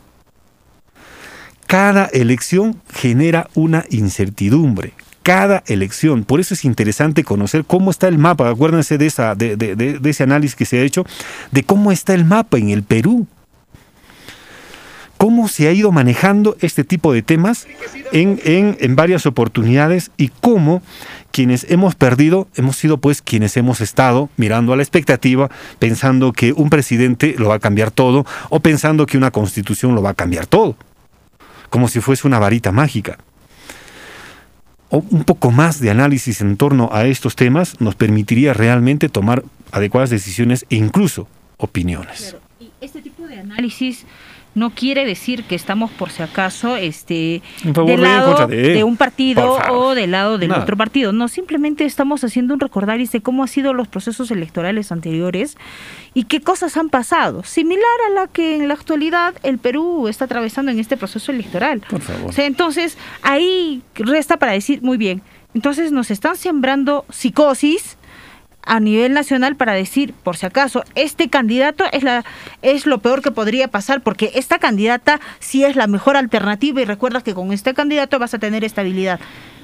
Speaker 7: Cada elección genera una incertidumbre. Cada elección. Por eso es interesante conocer cómo está el mapa. Acuérdense de, esa, de ese análisis que se ha hecho de cómo está el mapa en el Perú. Cómo se ha ido manejando este tipo de temas en, en- en varias oportunidades y cómo quienes hemos perdido hemos sido pues quienes hemos estado mirando a la expectativa, pensando que un presidente lo va a cambiar todo o pensando que una constitución lo va a cambiar todo como si fuese una varita mágica. O un poco más de análisis en torno a estos temas nos permitiría realmente tomar adecuadas decisiones e incluso opiniones.
Speaker 8: Y este tipo de análisis no quiere decir que estamos por si acaso este del lado
Speaker 7: de.
Speaker 8: de un partido o del lado del
Speaker 7: Nada.
Speaker 8: otro partido. No, simplemente estamos haciendo un recordaris de cómo han sido los procesos electorales anteriores y qué cosas han pasado, similar a la que en la actualidad el Perú está atravesando en este proceso electoral.
Speaker 7: Por favor.
Speaker 8: O sea, entonces ahí resta para decir, muy bien, entonces nos están sembrando psicosis a nivel nacional para decir, por si acaso, este candidato es la es lo peor que podría pasar porque esta candidata sí es la mejor alternativa y recuerda que con este candidato vas a tener estabilidad.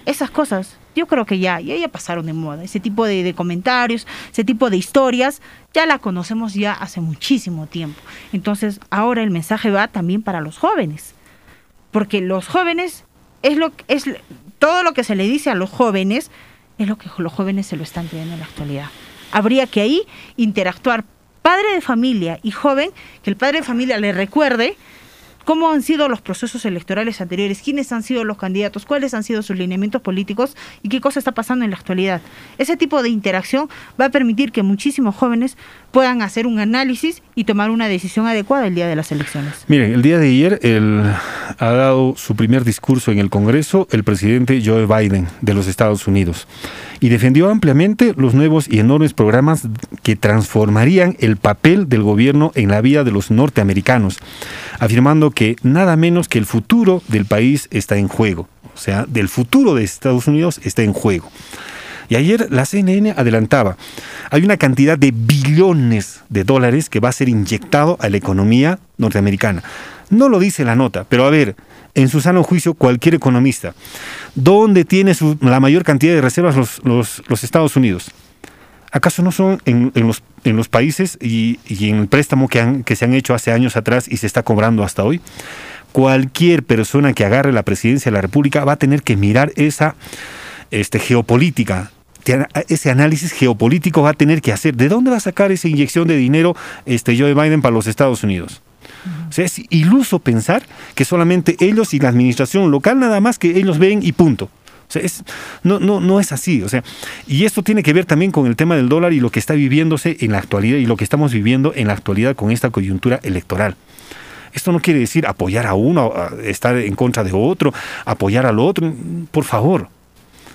Speaker 8: Esas cosas, yo creo que ya, ya, ya pasaron de moda. Ese tipo de, de comentarios, ese tipo de historias, ya la conocemos ya hace muchísimo tiempo. Entonces, ahora el mensaje va también para los jóvenes porque los jóvenes es lo es todo lo que se le dice a los jóvenes es lo que los jóvenes se lo están creyendo en la actualidad. Habría que ahí interactuar padre de familia y joven, que el padre de familia le recuerde cómo han sido los procesos electorales anteriores, quiénes han sido los candidatos, cuáles han sido sus lineamientos políticos y qué cosa está pasando en la actualidad. Ese tipo de interacción va a permitir que muchísimos jóvenes puedan hacer un análisis y tomar una decisión adecuada el día de las elecciones.
Speaker 7: Miren, el día de ayer ha dado su primer discurso en el Congreso el presidente Joe Biden de los Estados Unidos y defendió ampliamente los nuevos y enormes programas que transformarían el papel del gobierno en la vida de los norteamericanos, afirmando que nada menos que el futuro del país está en juego, o sea, del futuro de Estados Unidos está en juego. Y ayer la CNN adelantaba, hay una cantidad de billones de dólares que va a ser inyectado a la economía norteamericana. No lo dice la nota, pero a ver, en su sano juicio cualquier economista, ¿dónde tiene la mayor cantidad de reservas los, Estados Unidos? ¿Acaso no son en los, en los países y, y en el préstamo que, han- que se han hecho hace años atrás y se está cobrando hasta hoy? Cualquier persona que agarre la presidencia de la República va a tener que mirar esa este, geopolítica. Ese análisis geopolítico va a tener que hacer. ¿De dónde va a sacar esa inyección de dinero este, Joe Biden para los Estados Unidos? O sea, es iluso pensar que solamente ellos y la administración local nada más que ellos ven y punto. No, es así. Y esto tiene que ver también con el tema del dólar y lo que está viviéndose en la actualidad y lo que estamos viviendo en la actualidad con esta coyuntura electoral. Esto no quiere decir apoyar a uno, estar en contra de otro, apoyar al otro. Por favor,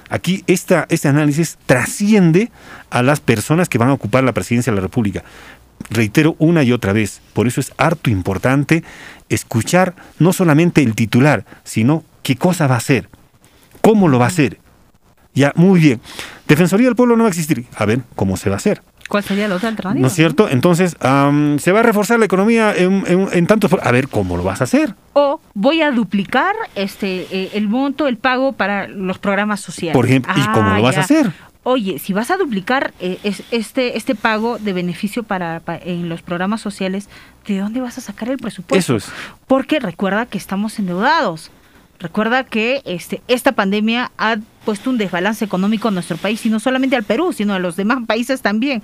Speaker 7: aquí este análisis trasciende a las personas que van a ocupar la presidencia de la República. Reitero una y otra vez, por eso es harto importante escuchar no solamente el titular, sino qué cosa va a hacer, cómo lo va a hacer. Ya, muy bien. Defensoría del Pueblo no va a existir. A ver, ¿cómo se va a hacer?
Speaker 8: ¿Cuál sería la otra alternativa?
Speaker 7: ¿No es cierto? Entonces, am, se va a reforzar la economía en, en- en tantos... A ver, ¿cómo lo vas a hacer?
Speaker 8: O voy a duplicar este eh, el monto, el pago para los programas sociales.
Speaker 7: Por ejemplo, ¿y cómo lo vas a hacer?
Speaker 8: Oye, si vas a duplicar eh, es- este este pago de beneficio para, pa- en los programas sociales, ¿de dónde vas a sacar el presupuesto?
Speaker 7: Eso es.
Speaker 8: Porque recuerda que estamos endeudados. Recuerda que este, esta pandemia ha puesto un desbalance económico en nuestro país, y no solamente al Perú, sino a los demás países también.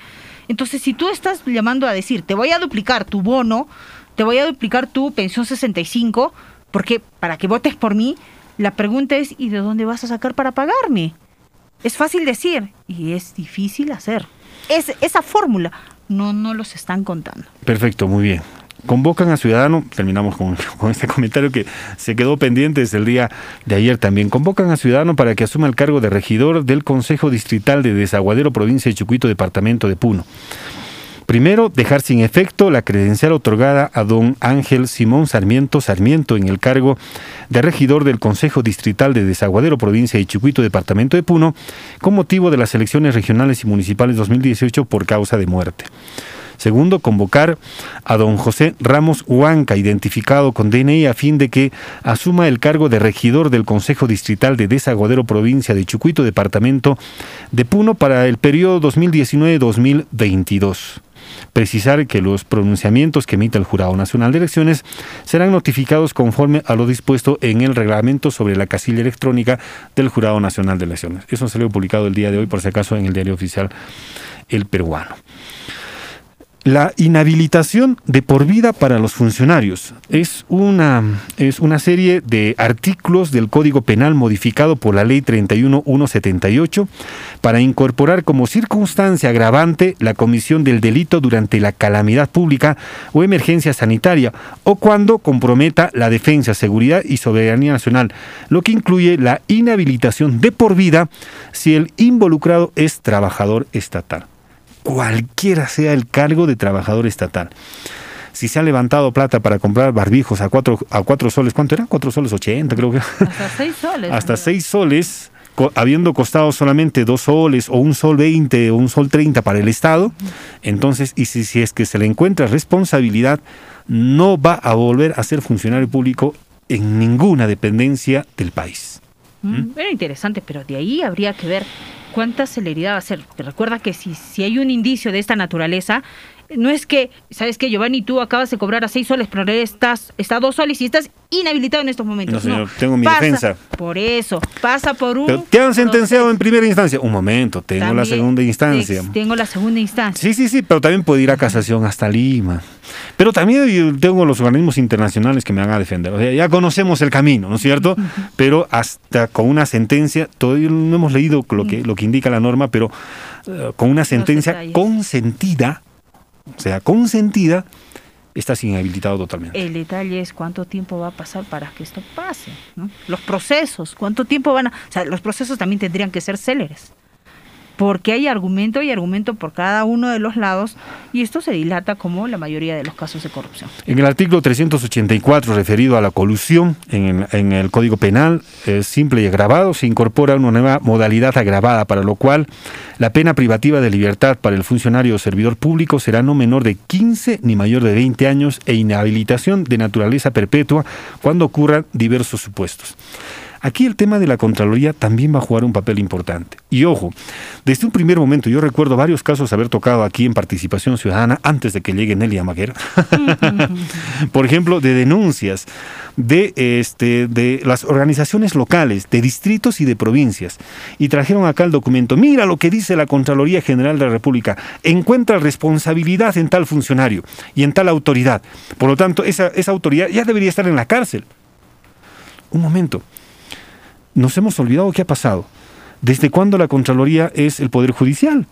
Speaker 8: Entonces, si tú estás llamando a decir, te voy a duplicar tu bono, te voy a duplicar tu pensión 65, porque para que votes por mí, la pregunta es, ¿y de dónde vas a sacar para pagarme? Es fácil decir y es difícil hacer. Es, esa fórmula no no los están contando.
Speaker 7: Perfecto, muy bien. Convocan a Ciudadano, terminamos con, este comentario que se quedó pendiente desde el día de ayer también. Convocan a Ciudadano para que asuma el cargo de regidor del Consejo Distrital de Desaguadero, provincia de Chucuito, departamento de Puno. Primero, dejar sin efecto la credencial otorgada a don Ángel Simón Sarmiento Sarmiento en el cargo de regidor del Consejo Distrital de Desaguadero, provincia de Chucuito, departamento de Puno, con motivo de las elecciones regionales y municipales 2018 por causa de muerte. Segundo, convocar a don José Ramos Huanca, identificado con DNI, a fin de que asuma el cargo de regidor del Consejo Distrital de Desaguadero, provincia de Chucuito, departamento de Puno, para el periodo 2019-2022. Precisar que los pronunciamientos que emita el Jurado Nacional de Elecciones serán notificados conforme a lo dispuesto en el reglamento sobre la casilla electrónica del Jurado Nacional de Elecciones. Eso salió publicado el día de hoy, por si acaso, en el diario oficial El Peruano. La inhabilitación de por vida para los funcionarios. Es una, es una serie de artículos del Código Penal modificado por la Ley 31178 para incorporar como circunstancia agravante la comisión del delito durante la calamidad pública o emergencia sanitaria o cuando comprometa la defensa, seguridad y soberanía nacional, lo que incluye la inhabilitación de por vida si el involucrado es trabajador estatal cualquiera sea el cargo de trabajador estatal. Si se ha levantado plata para comprar barbijos a cuatro, a cuatro soles, ¿cuánto era? Cuatro soles ochenta, creo que.
Speaker 8: Hasta seis soles.
Speaker 7: Hasta seis soles, co- habiendo costado solamente dos soles o un sol veinte o un sol treinta para el Estado, entonces, y si, si es que se le encuentra responsabilidad, no va a volver a ser funcionario público en ninguna dependencia del país.
Speaker 8: Mm, Era interesante, pero de ahí habría que ver cuánta celeridad va a ser. Recuerda que si, si hay un indicio de esta naturaleza, no es que, ¿sabes qué, Giovanni? Tú acabas de cobrar a seis soles, pero estás, está a dos soles y estás inhabilitado en estos momentos.
Speaker 7: No, señor, tengo mi
Speaker 8: Pasa
Speaker 7: defensa.
Speaker 8: Por eso, pasa por un...
Speaker 7: Pero te han sentenciado en primera instancia. Un momento, tengo la segunda instancia.
Speaker 8: Tengo la segunda instancia.
Speaker 7: Sí, sí, sí, pero también puede ir a casación hasta Lima. Pero también tengo los organismos internacionales que me van a defender. O sea, ya conocemos el camino, ¿no es cierto? Pero hasta con una sentencia, todavía no hemos leído lo que, lo que indica la norma, pero eh, con una sentencia consentida, sea, consentida, estás inhabilitado totalmente.
Speaker 8: El detalle es cuánto tiempo va a pasar para que esto pase. ¿no? Los procesos, cuánto tiempo van a... O sea, los procesos también tendrían que ser céleres. Porque hay argumento y argumento por cada uno de los lados y esto se dilata como la mayoría de los casos de corrupción.
Speaker 7: En el artículo 384 referido a la colusión en el, Código Penal eh, simple y agravado se incorpora una nueva modalidad agravada para lo cual la pena privativa de libertad para el funcionario o servidor público será no menor de 15 ni mayor de 20 años e inhabilitación de naturaleza perpetua cuando ocurran diversos supuestos. Aquí el tema de la Contraloría también va a jugar un papel importante. Y ojo, desde un primer momento yo recuerdo varios casos haber tocado aquí en participación ciudadana antes de que llegue Nelly Amaguer. Por ejemplo, de denuncias de, este, de las organizaciones locales, de distritos y de provincias. Y trajeron acá el documento. Mira lo que dice la Contraloría General de la República. Encuentra responsabilidad en tal funcionario y en tal autoridad. Por lo tanto, esa, esa autoridad ya debería estar en la cárcel. Un momento nos hemos olvidado qué ha pasado. ¿Desde cuándo la Contraloría es el Poder Judicial?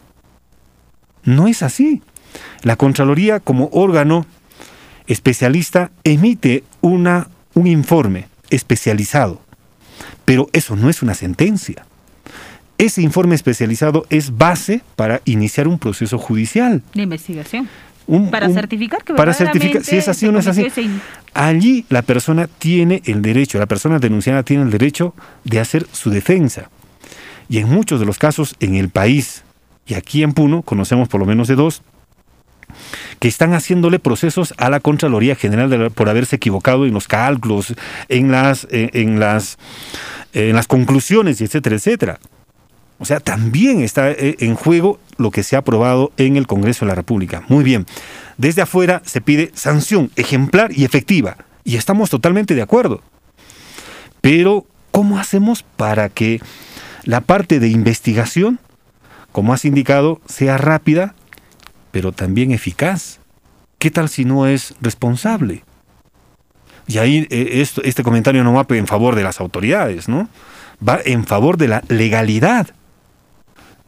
Speaker 7: No es así. La Contraloría como órgano especialista emite una, un informe especializado, pero eso no es una sentencia. Ese informe especializado es base para iniciar un proceso judicial.
Speaker 8: De investigación.
Speaker 7: Un-
Speaker 8: para
Speaker 7: un-
Speaker 8: certificar que
Speaker 7: para certificar si es así o no es así. Allí la persona tiene el derecho, la persona denunciada tiene el derecho de hacer su defensa. Y en muchos de los casos en el país, y aquí en Puno conocemos por lo menos de dos, que están haciéndole procesos a la Contraloría General de la- por haberse equivocado en los cálculos, en las, en las, en las conclusiones, etcétera, etcétera. O sea, también está eh, en juego lo que se ha aprobado en el Congreso de la República. Muy bien. Desde afuera se pide sanción ejemplar y efectiva. Y estamos totalmente de acuerdo. Pero, ¿cómo hacemos para que la parte de investigación, como has indicado, sea rápida, pero también eficaz? ¿Qué tal si no es responsable? Y ahí eh, este comentario no va en favor de las autoridades, ¿no? Va en favor de la legalidad.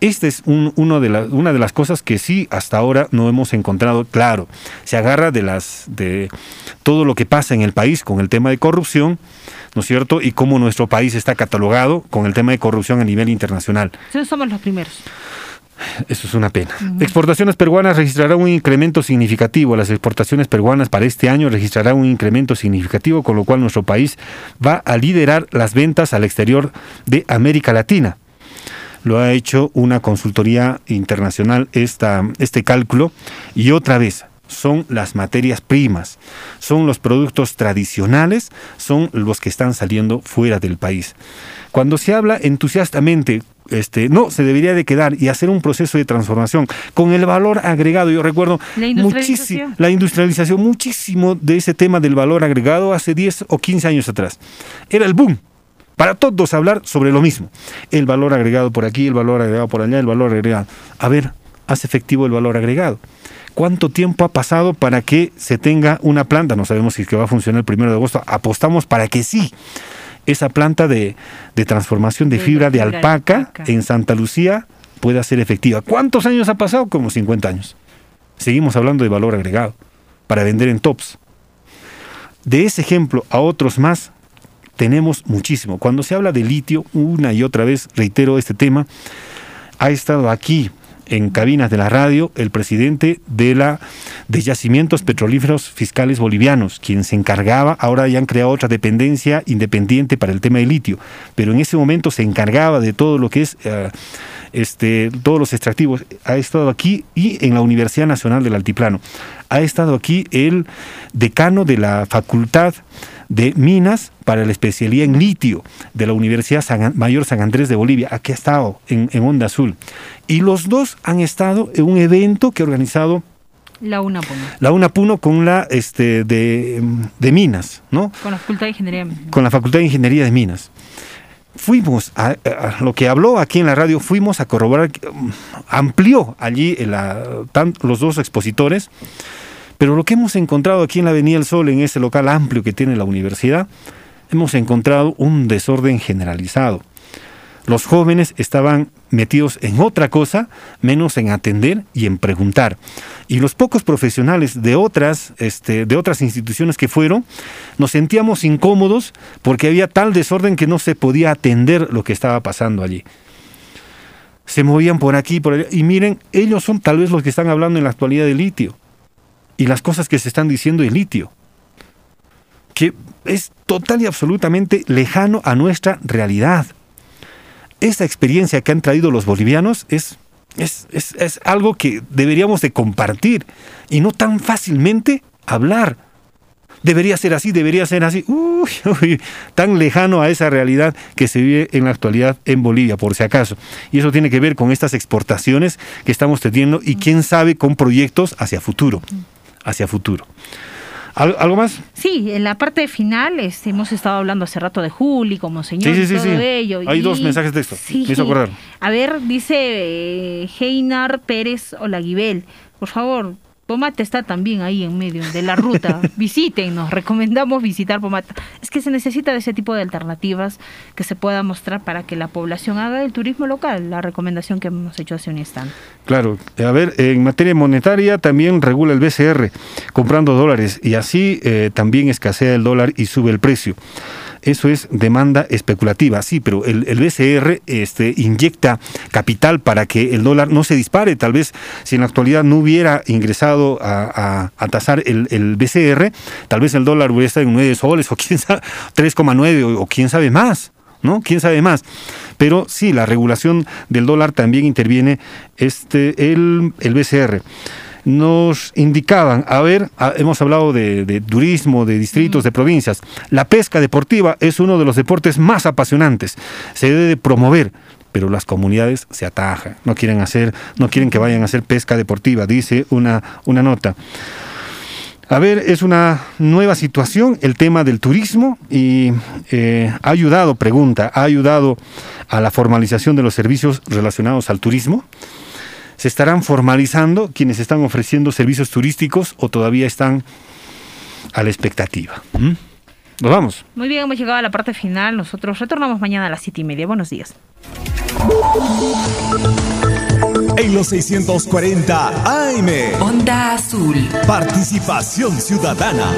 Speaker 7: Esta es un- uno de la- una de las cosas que sí hasta ahora no hemos encontrado claro. Se agarra de las de todo lo que pasa en el país con el tema de corrupción, ¿no es cierto? Y cómo nuestro país está catalogado con el tema de corrupción a nivel internacional.
Speaker 8: Entonces somos los primeros.
Speaker 7: Eso es una pena. Exportaciones peruanas registrarán un incremento significativo. Las exportaciones peruanas para este año registrarán un incremento significativo, con lo cual nuestro país va a liderar las ventas al exterior de América Latina. Lo ha hecho una consultoría internacional esta, este cálculo y otra vez son las materias primas, son los productos tradicionales, son los que están saliendo fuera del país. Cuando se habla entusiastamente, este, no, se debería de quedar y hacer un proceso de transformación con el valor agregado. Yo recuerdo
Speaker 8: La
Speaker 7: muchísimo la industrialización, muchísimo de ese tema del valor agregado hace 10 o 15 años atrás. Era el boom. Para todos hablar sobre lo mismo. El valor agregado por aquí, el valor agregado por allá, el valor agregado. A ver, haz efectivo el valor agregado. ¿Cuánto tiempo ha pasado para que se tenga una planta? No sabemos si es que va a funcionar el primero de agosto. Apostamos para que sí. Esa planta de, de transformación de
Speaker 8: De
Speaker 7: fibra de
Speaker 8: fibra de
Speaker 7: alpaca
Speaker 8: alpaca.
Speaker 7: en Santa Lucía pueda ser efectiva. ¿Cuántos años ha pasado? Como 50 años. Seguimos hablando de valor agregado para vender en tops. De ese ejemplo a otros más, tenemos muchísimo. Cuando se habla de litio, una y otra vez reitero este tema, ha estado aquí en cabinas de la radio el presidente de la de yacimientos petrolíferos fiscales bolivianos, quien se encargaba, ahora ya han creado otra dependencia independiente para el tema del litio, pero en ese momento se encargaba de todo lo que es eh, este, todos los extractivos. Ha estado aquí y en la Universidad Nacional del Altiplano. Ha estado aquí el decano de la Facultad de Minas para la especialidad en litio de la Universidad San- Mayor San Andrés de Bolivia. Aquí ha estado en, en Onda Azul. Y los dos han estado en un evento que ha organizado
Speaker 8: La UNA Puno.
Speaker 7: La UNA Puno con la este, de, de Minas, ¿no?
Speaker 8: Con la Facultad de Ingeniería.
Speaker 7: Con la Facultad de Ingeniería de Minas. Fuimos a, a lo que habló aquí en la radio, fuimos a corroborar, um, amplió allí la, tan, los dos expositores, pero lo que hemos encontrado aquí en la Avenida del Sol, en ese local amplio que tiene la universidad, hemos encontrado un desorden generalizado. Los jóvenes estaban metidos en otra cosa, menos en atender y en preguntar. Y los pocos profesionales de otras, este, de otras instituciones que fueron, nos sentíamos incómodos porque había tal desorden que no se podía atender lo que estaba pasando allí. Se movían por aquí, por allá, y miren, ellos son tal vez los que están hablando en la actualidad de litio y las cosas que se están diciendo de litio, que es total y absolutamente lejano a nuestra realidad esta experiencia que han traído los bolivianos es, es, es, es, algo que deberíamos de compartir y no tan fácilmente hablar. Debería ser así, debería ser así, uy, uy, tan lejano a esa realidad que se vive en la actualidad en Bolivia, por si acaso. Y eso tiene que ver con estas exportaciones que estamos teniendo y quién sabe con proyectos hacia futuro, hacia futuro. ¿Algo más?
Speaker 8: Sí, en la parte final este, hemos estado hablando hace rato de Juli como señor
Speaker 7: sí, sí,
Speaker 8: y todo
Speaker 7: sí,
Speaker 8: ello.
Speaker 7: Hay
Speaker 8: y...
Speaker 7: dos mensajes de texto,
Speaker 8: sí.
Speaker 7: me hizo acordar.
Speaker 8: A ver, dice eh, Heinar Pérez Olaguibel, por favor, Pomata está también ahí en medio de la ruta. Visítenos, recomendamos visitar Pomata. Es que se necesita de ese tipo de alternativas que se pueda mostrar para que la población haga el turismo local, la recomendación que hemos hecho hace un instante.
Speaker 7: Claro, a ver, en materia monetaria también regula el BCR comprando dólares y así eh, también escasea el dólar y sube el precio eso es demanda especulativa, sí, pero el, el, BCR este, inyecta capital para que el dólar no se dispare. Tal vez si en la actualidad no hubiera ingresado a, a, a tasar el, el, BCR, tal vez el dólar hubiera estado en 9 soles o quién sabe, 3,9 o, o quién sabe más. ¿no? ¿Quién sabe más? Pero sí, la regulación del dólar también interviene este, el, el BCR nos indicaban, a ver, a, hemos hablado de, de, turismo, de distritos, de provincias, la pesca deportiva es uno de los deportes más apasionantes, se debe promover, pero las comunidades se atajan, no quieren hacer, no quieren que vayan a hacer pesca deportiva, dice una, una nota. A ver, es una nueva situación el tema del turismo y eh, ha ayudado, pregunta, ha ayudado a la formalización de los servicios relacionados al turismo se estarán formalizando quienes están ofreciendo servicios turísticos o todavía están a la expectativa. ¿Mm? Nos vamos.
Speaker 8: Muy bien, hemos llegado a la parte final. Nosotros retornamos mañana a las siete y media. Buenos días.
Speaker 6: En los 640 AM.
Speaker 2: Onda Azul.
Speaker 6: Participación ciudadana.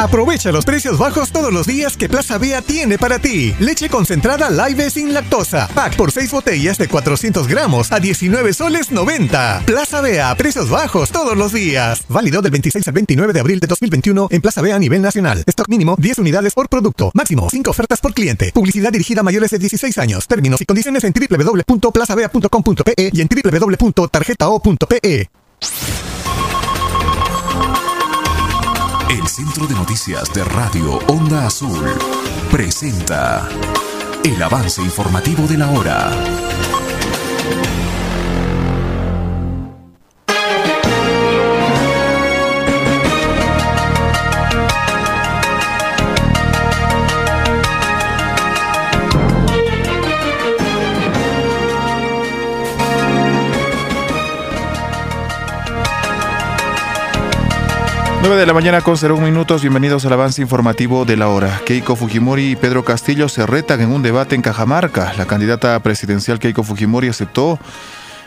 Speaker 16: Aprovecha los precios bajos todos los días que Plaza Vea tiene para ti. Leche concentrada Live sin lactosa. Pack por 6 botellas de 400 gramos a 19 soles 90. Plaza Vea, precios bajos todos los días. Válido del 26 al 29 de abril de 2021 en Plaza Vea nivel nacional. Stock mínimo 10 unidades por producto. Máximo 5 ofertas por cliente. Publicidad dirigida a mayores de 16 años. Términos y condiciones en www.plazavea.com.pe y en www.tarjetao.pe.
Speaker 15: El Centro de Noticias de Radio Onda Azul presenta el avance informativo de la hora.
Speaker 10: Nueve de la mañana con 01 minutos, bienvenidos al avance informativo de la hora. Keiko Fujimori y Pedro Castillo se retan en un debate en Cajamarca. La candidata presidencial Keiko Fujimori aceptó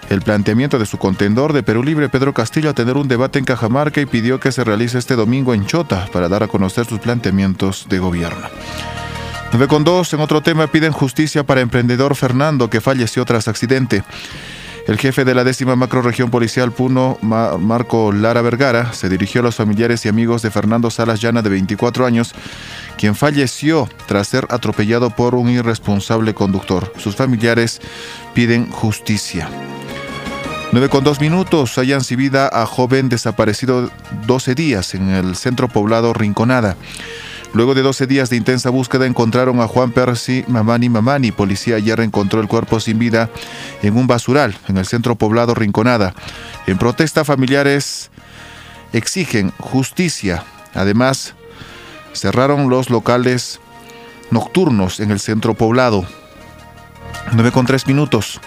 Speaker 10: el planteamiento de su contendor de Perú Libre, Pedro Castillo, a tener un debate en Cajamarca y pidió que se realice este domingo en Chota para dar a conocer sus planteamientos de gobierno. 9 con 2, en otro tema piden justicia para emprendedor Fernando que falleció tras accidente. El jefe de la décima macroregión policial Puno, Ma Marco Lara Vergara, se dirigió a los familiares y amigos de Fernando Salas Llana, de 24 años, quien falleció tras ser atropellado por un irresponsable conductor. Sus familiares piden justicia. 9 con 2 minutos, hayan sin vida a joven desaparecido 12 días en el centro poblado Rinconada. Luego de 12 días de intensa búsqueda encontraron a Juan Percy Mamani Mamani. Policía ayer encontró el cuerpo sin vida en un basural en el centro poblado Rinconada. En protesta familiares exigen justicia. Además, cerraron los locales nocturnos en el centro poblado. 9 con 3 minutos.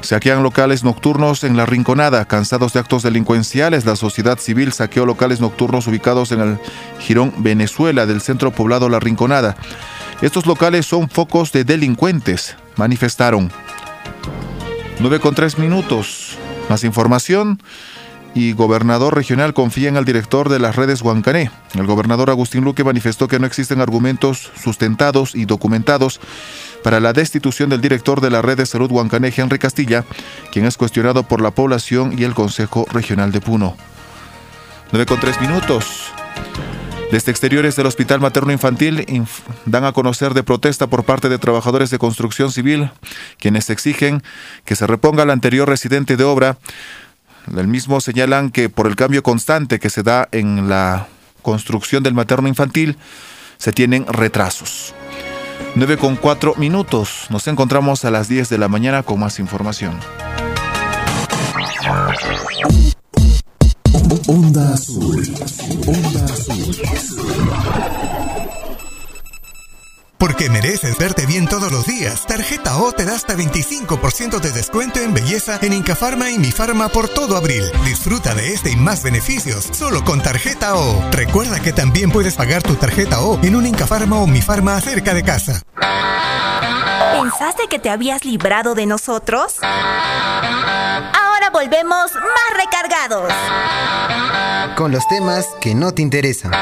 Speaker 10: Saquean locales nocturnos en la Rinconada. Cansados de actos delincuenciales, la sociedad civil saqueó locales nocturnos ubicados en el Girón Venezuela del centro poblado La Rinconada. Estos locales son focos de delincuentes, manifestaron. 9 con 3 minutos. Más información. Y gobernador regional confía en el director de las redes Huancané. El gobernador Agustín Luque manifestó que no existen argumentos sustentados y documentados para la destitución del director de la red de salud Huancané, Henry Castilla, quien es cuestionado por la población y el Consejo Regional de Puno. 9 con 3 minutos. Desde exteriores del Hospital Materno Infantil inf dan a conocer de protesta por parte de trabajadores de construcción civil, quienes exigen que se reponga al anterior residente de obra. El mismo señalan que por el cambio constante que se da en la construcción del materno infantil, se tienen retrasos. 9 con 4 minutos. Nos encontramos a las 10 de la mañana con más información.
Speaker 9: Onda Azul. Onda Azul.
Speaker 16: Porque mereces verte bien todos los días. Tarjeta O te da hasta 25% de descuento en belleza en Incafarma y Mi Farma por todo abril. Disfruta de este y más beneficios solo con Tarjeta O. Recuerda que también puedes pagar tu tarjeta O en un Incafarma o Mi Farma cerca de casa.
Speaker 19: ¿Pensaste que te habías librado de nosotros? Ahora volvemos más recargados.
Speaker 20: Con los temas que no te interesan.